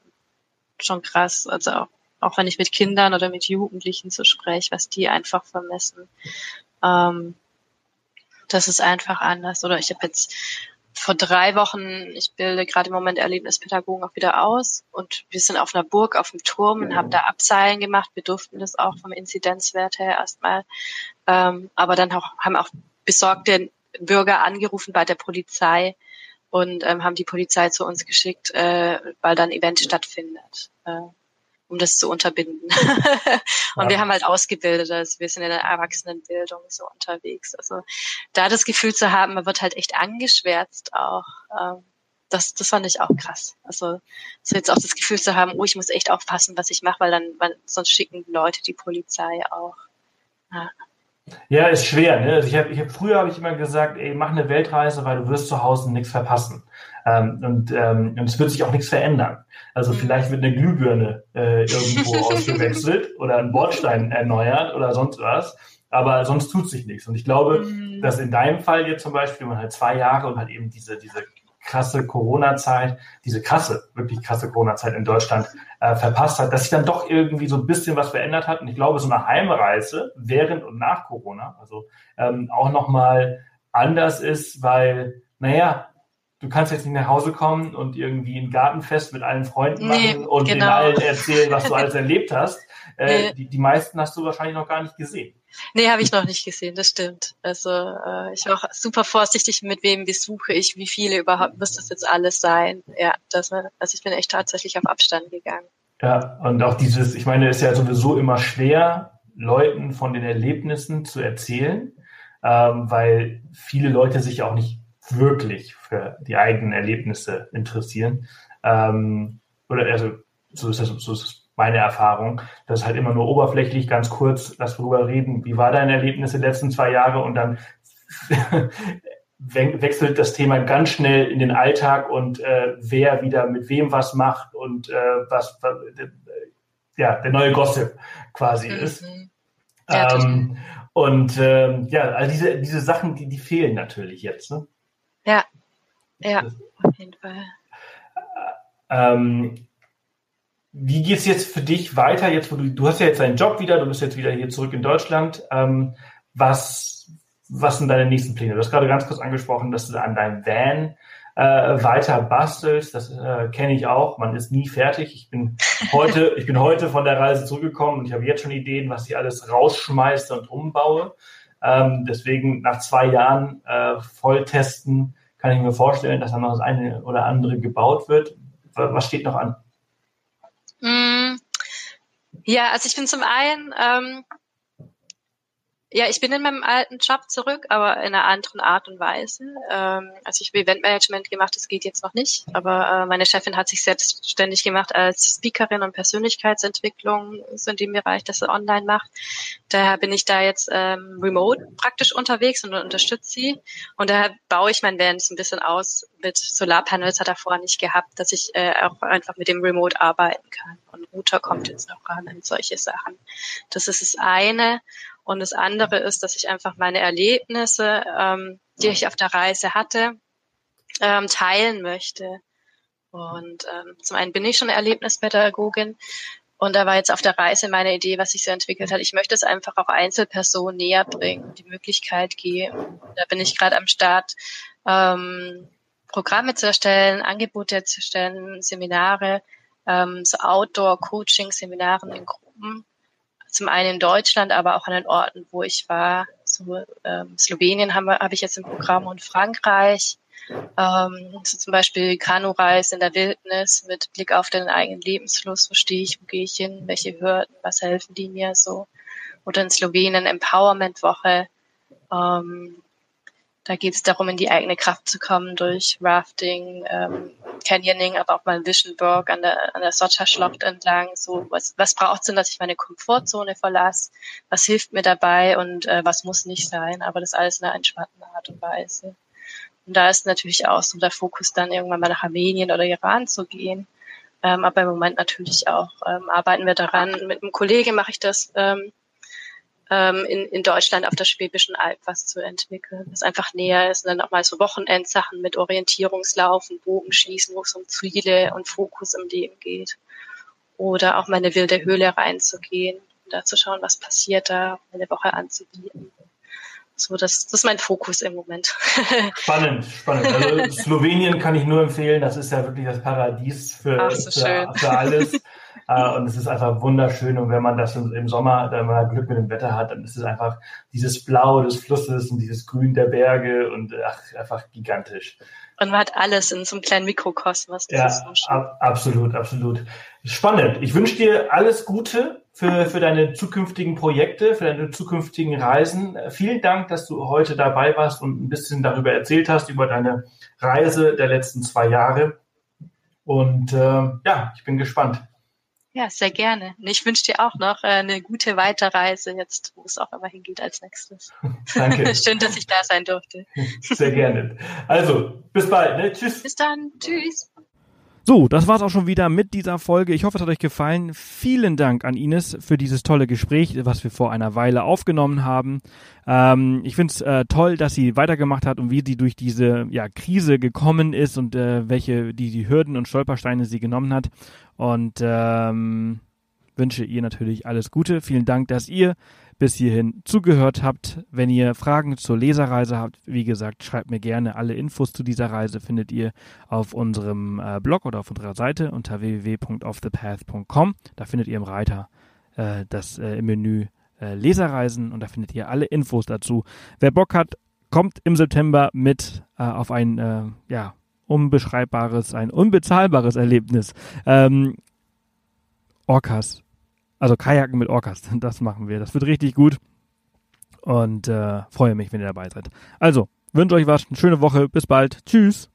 schon krass. Also auch, auch wenn ich mit Kindern oder mit Jugendlichen so spreche, was die einfach vermissen. Ähm, das ist einfach anders. Oder ich habe jetzt vor drei Wochen, ich bilde gerade im Moment Erlebnispädagogen auch wieder aus und wir sind auf einer Burg auf dem Turm und haben da Abseilen gemacht. Wir durften das auch vom Inzidenzwert her erstmal. Ähm, aber dann auch, haben auch besorgte Bürger angerufen bei der Polizei und ähm, haben die Polizei zu uns geschickt, äh, weil dann Event stattfindet. Äh, um das zu unterbinden. und ja. wir haben halt ausgebildet, also wir sind in der Erwachsenenbildung so unterwegs. Also da das Gefühl zu haben, man wird halt echt angeschwärzt auch. Ähm, das, das fand ich auch krass. Also so jetzt auch das Gefühl zu haben, oh, ich muss echt aufpassen, was ich mache, weil dann, weil sonst schicken Leute die Polizei auch. Ja. Ja, ist schwer. Ne? Also ich hab, ich hab, früher habe ich immer gesagt, ey, mach eine Weltreise, weil du wirst zu Hause nichts verpassen. Ähm, und, ähm, und es wird sich auch nichts verändern. Also mhm. vielleicht wird eine Glühbirne äh, irgendwo ausgewechselt oder ein Bordstein erneuert oder sonst was. Aber sonst tut sich nichts. Und ich glaube, mhm. dass in deinem Fall jetzt zum Beispiel, man halt zwei Jahre und halt eben diese, diese krasse Corona-Zeit, diese krasse, wirklich krasse Corona-Zeit in Deutschland äh, verpasst hat, dass sich dann doch irgendwie so ein bisschen was verändert hat. Und ich glaube, so eine Heimreise während und nach Corona, also ähm, auch nochmal anders ist, weil, naja, du kannst jetzt nicht nach Hause kommen und irgendwie ein Gartenfest mit allen Freunden machen nee, und genau. den allen erzählen, was du alles erlebt hast. Äh, nee. die, die meisten hast du wahrscheinlich noch gar nicht gesehen. Nee, habe ich noch nicht gesehen, das stimmt. Also äh, ich war auch super vorsichtig, mit wem besuche ich, wie viele überhaupt muss das jetzt alles sein. Ja, das, also ich bin echt tatsächlich auf Abstand gegangen. Ja, und auch dieses, ich meine, es ist ja sowieso immer schwer, Leuten von den Erlebnissen zu erzählen, ähm, weil viele Leute sich auch nicht wirklich für die eigenen Erlebnisse interessieren. Ähm, oder also so ist das, so ist das meine Erfahrung. Das ist halt immer nur oberflächlich, ganz kurz, lass darüber reden, wie war dein Erlebnis in den letzten zwei Jahre und dann wechselt das Thema ganz schnell in den Alltag und äh, wer wieder mit wem was macht und äh, was, äh, ja, der neue Gossip quasi mhm. ist. Ja, ähm, und ähm, ja, all diese, diese Sachen, die, die fehlen natürlich jetzt. Ne? Ja, ja, auf jeden Fall. Ähm, wie geht es jetzt für dich weiter? Jetzt, wo du, du hast ja jetzt deinen Job wieder, du bist jetzt wieder hier zurück in Deutschland. Ähm, was, was sind deine nächsten Pläne? Du hast gerade ganz kurz angesprochen, dass du an deinem Van äh, weiter bastelst. Das äh, kenne ich auch. Man ist nie fertig. Ich bin heute, ich bin heute von der Reise zurückgekommen und ich habe jetzt schon Ideen, was ich alles rausschmeiße und umbaue. Ähm, deswegen nach zwei Jahren äh, Volltesten kann ich mir vorstellen, dass dann noch das eine oder andere gebaut wird. Was steht noch an? Mm, ja, also ich bin zum einen, ähm, ja, ich bin in meinem alten Job zurück, aber in einer anderen Art und Weise. Ähm, also ich habe Eventmanagement gemacht, das geht jetzt noch nicht, aber äh, meine Chefin hat sich selbstständig gemacht als Speakerin und Persönlichkeitsentwicklung so in dem Bereich, das sie online macht. Daher bin ich da jetzt ähm, remote praktisch unterwegs und unterstütze sie. Und daher baue ich mein Van ein bisschen aus mit Solarpanels, hat er vorher nicht gehabt, dass ich äh, auch einfach mit dem Remote arbeiten kann. Und Router kommt jetzt noch ran und solche Sachen. Das ist das eine. Und das andere ist, dass ich einfach meine Erlebnisse, ähm, die ich auf der Reise hatte, ähm, teilen möchte. Und ähm, zum einen bin ich schon Erlebnispädagogin Und da war jetzt auf der Reise meine Idee, was sich so entwickelt hat. Ich möchte es einfach auch Einzelpersonen näher bringen, die Möglichkeit geben. Da bin ich gerade am Start, ähm, Programme zu erstellen, Angebote zu erstellen, Seminare, ähm, so Outdoor-Coaching-Seminaren in Gruppen. Zum einen in Deutschland, aber auch an den Orten, wo ich war. So, ähm, Slowenien habe hab ich jetzt im Programm und Frankreich. Ähm, so zum Beispiel Kanureis in der Wildnis mit Blick auf den eigenen Lebensfluss. Wo stehe ich, wo gehe ich hin, welche Hürden, was helfen die mir so. Oder in Slowenien Empowerment-Woche. Ähm, da geht es darum, in die eigene Kraft zu kommen durch Rafting, ähm, Canyoning, aber auch mal Visionberg an der, an der Socha-Schlucht entlang. So, was, was braucht es denn, dass ich meine Komfortzone verlasse? Was hilft mir dabei und äh, was muss nicht sein? Aber das alles in einer entspannten Art und Weise. Und da ist natürlich auch so der Fokus dann irgendwann mal nach Armenien oder Iran zu gehen. Ähm, aber im Moment natürlich auch ähm, arbeiten wir daran. Mit einem Kollegen mache ich das ähm, ähm, in, in Deutschland auf der Schwäbischen Alb was zu entwickeln, das einfach näher ist und dann auch mal so Wochenendsachen mit Orientierungslaufen, Bogenschießen, wo es um Ziele und Fokus im Leben geht. Oder auch mal in eine wilde Höhle reinzugehen, da zu schauen, was passiert da, eine Woche anzubieten. So, das, das ist mein Fokus im Moment. spannend, spannend. Also Slowenien kann ich nur empfehlen. Das ist ja wirklich das Paradies für, so für, für, alles. Äh, und es ist einfach wunderschön. Und wenn man das im Sommer, wenn man Glück mit dem Wetter hat, dann ist es einfach dieses Blau des Flusses und dieses Grün der Berge und ach, einfach gigantisch. Und man hat alles in so einem kleinen Mikrokosmos. Das ja, ab, absolut, absolut. Spannend. Ich wünsche dir alles Gute für, für deine zukünftigen Projekte, für deine zukünftigen Reisen. Vielen Dank, dass du heute dabei warst und ein bisschen darüber erzählt hast, über deine Reise der letzten zwei Jahre. Und äh, ja, ich bin gespannt. Ja, sehr gerne. Und ich wünsche dir auch noch äh, eine gute Weiterreise jetzt, wo es auch immer hingeht als nächstes. Danke. Schön, dass ich da sein durfte. Sehr gerne. Also, bis bald. Ne? Tschüss. Bis dann. Tschüss. So, das war's auch schon wieder mit dieser Folge. Ich hoffe, es hat euch gefallen. Vielen Dank an Ines für dieses tolle Gespräch, was wir vor einer Weile aufgenommen haben. Ähm, ich finde es äh, toll, dass sie weitergemacht hat und wie sie durch diese ja, Krise gekommen ist und äh, welche die, die Hürden und Stolpersteine sie genommen hat. Und ähm, wünsche ihr natürlich alles Gute. Vielen Dank, dass ihr bis hierhin zugehört habt. Wenn ihr Fragen zur Leserreise habt, wie gesagt, schreibt mir gerne. Alle Infos zu dieser Reise findet ihr auf unserem äh, Blog oder auf unserer Seite unter www.offthepath.com. Da findet ihr im Reiter äh, das äh, im Menü äh, Leserreisen und da findet ihr alle Infos dazu. Wer Bock hat, kommt im September mit äh, auf ein äh, ja, unbeschreibbares, ein unbezahlbares Erlebnis. Ähm, Orcas also Kajaken mit Orcas, das machen wir. Das wird richtig gut. Und äh, freue mich, wenn ihr dabei seid. Also, wünsche euch was, eine schöne Woche. Bis bald. Tschüss.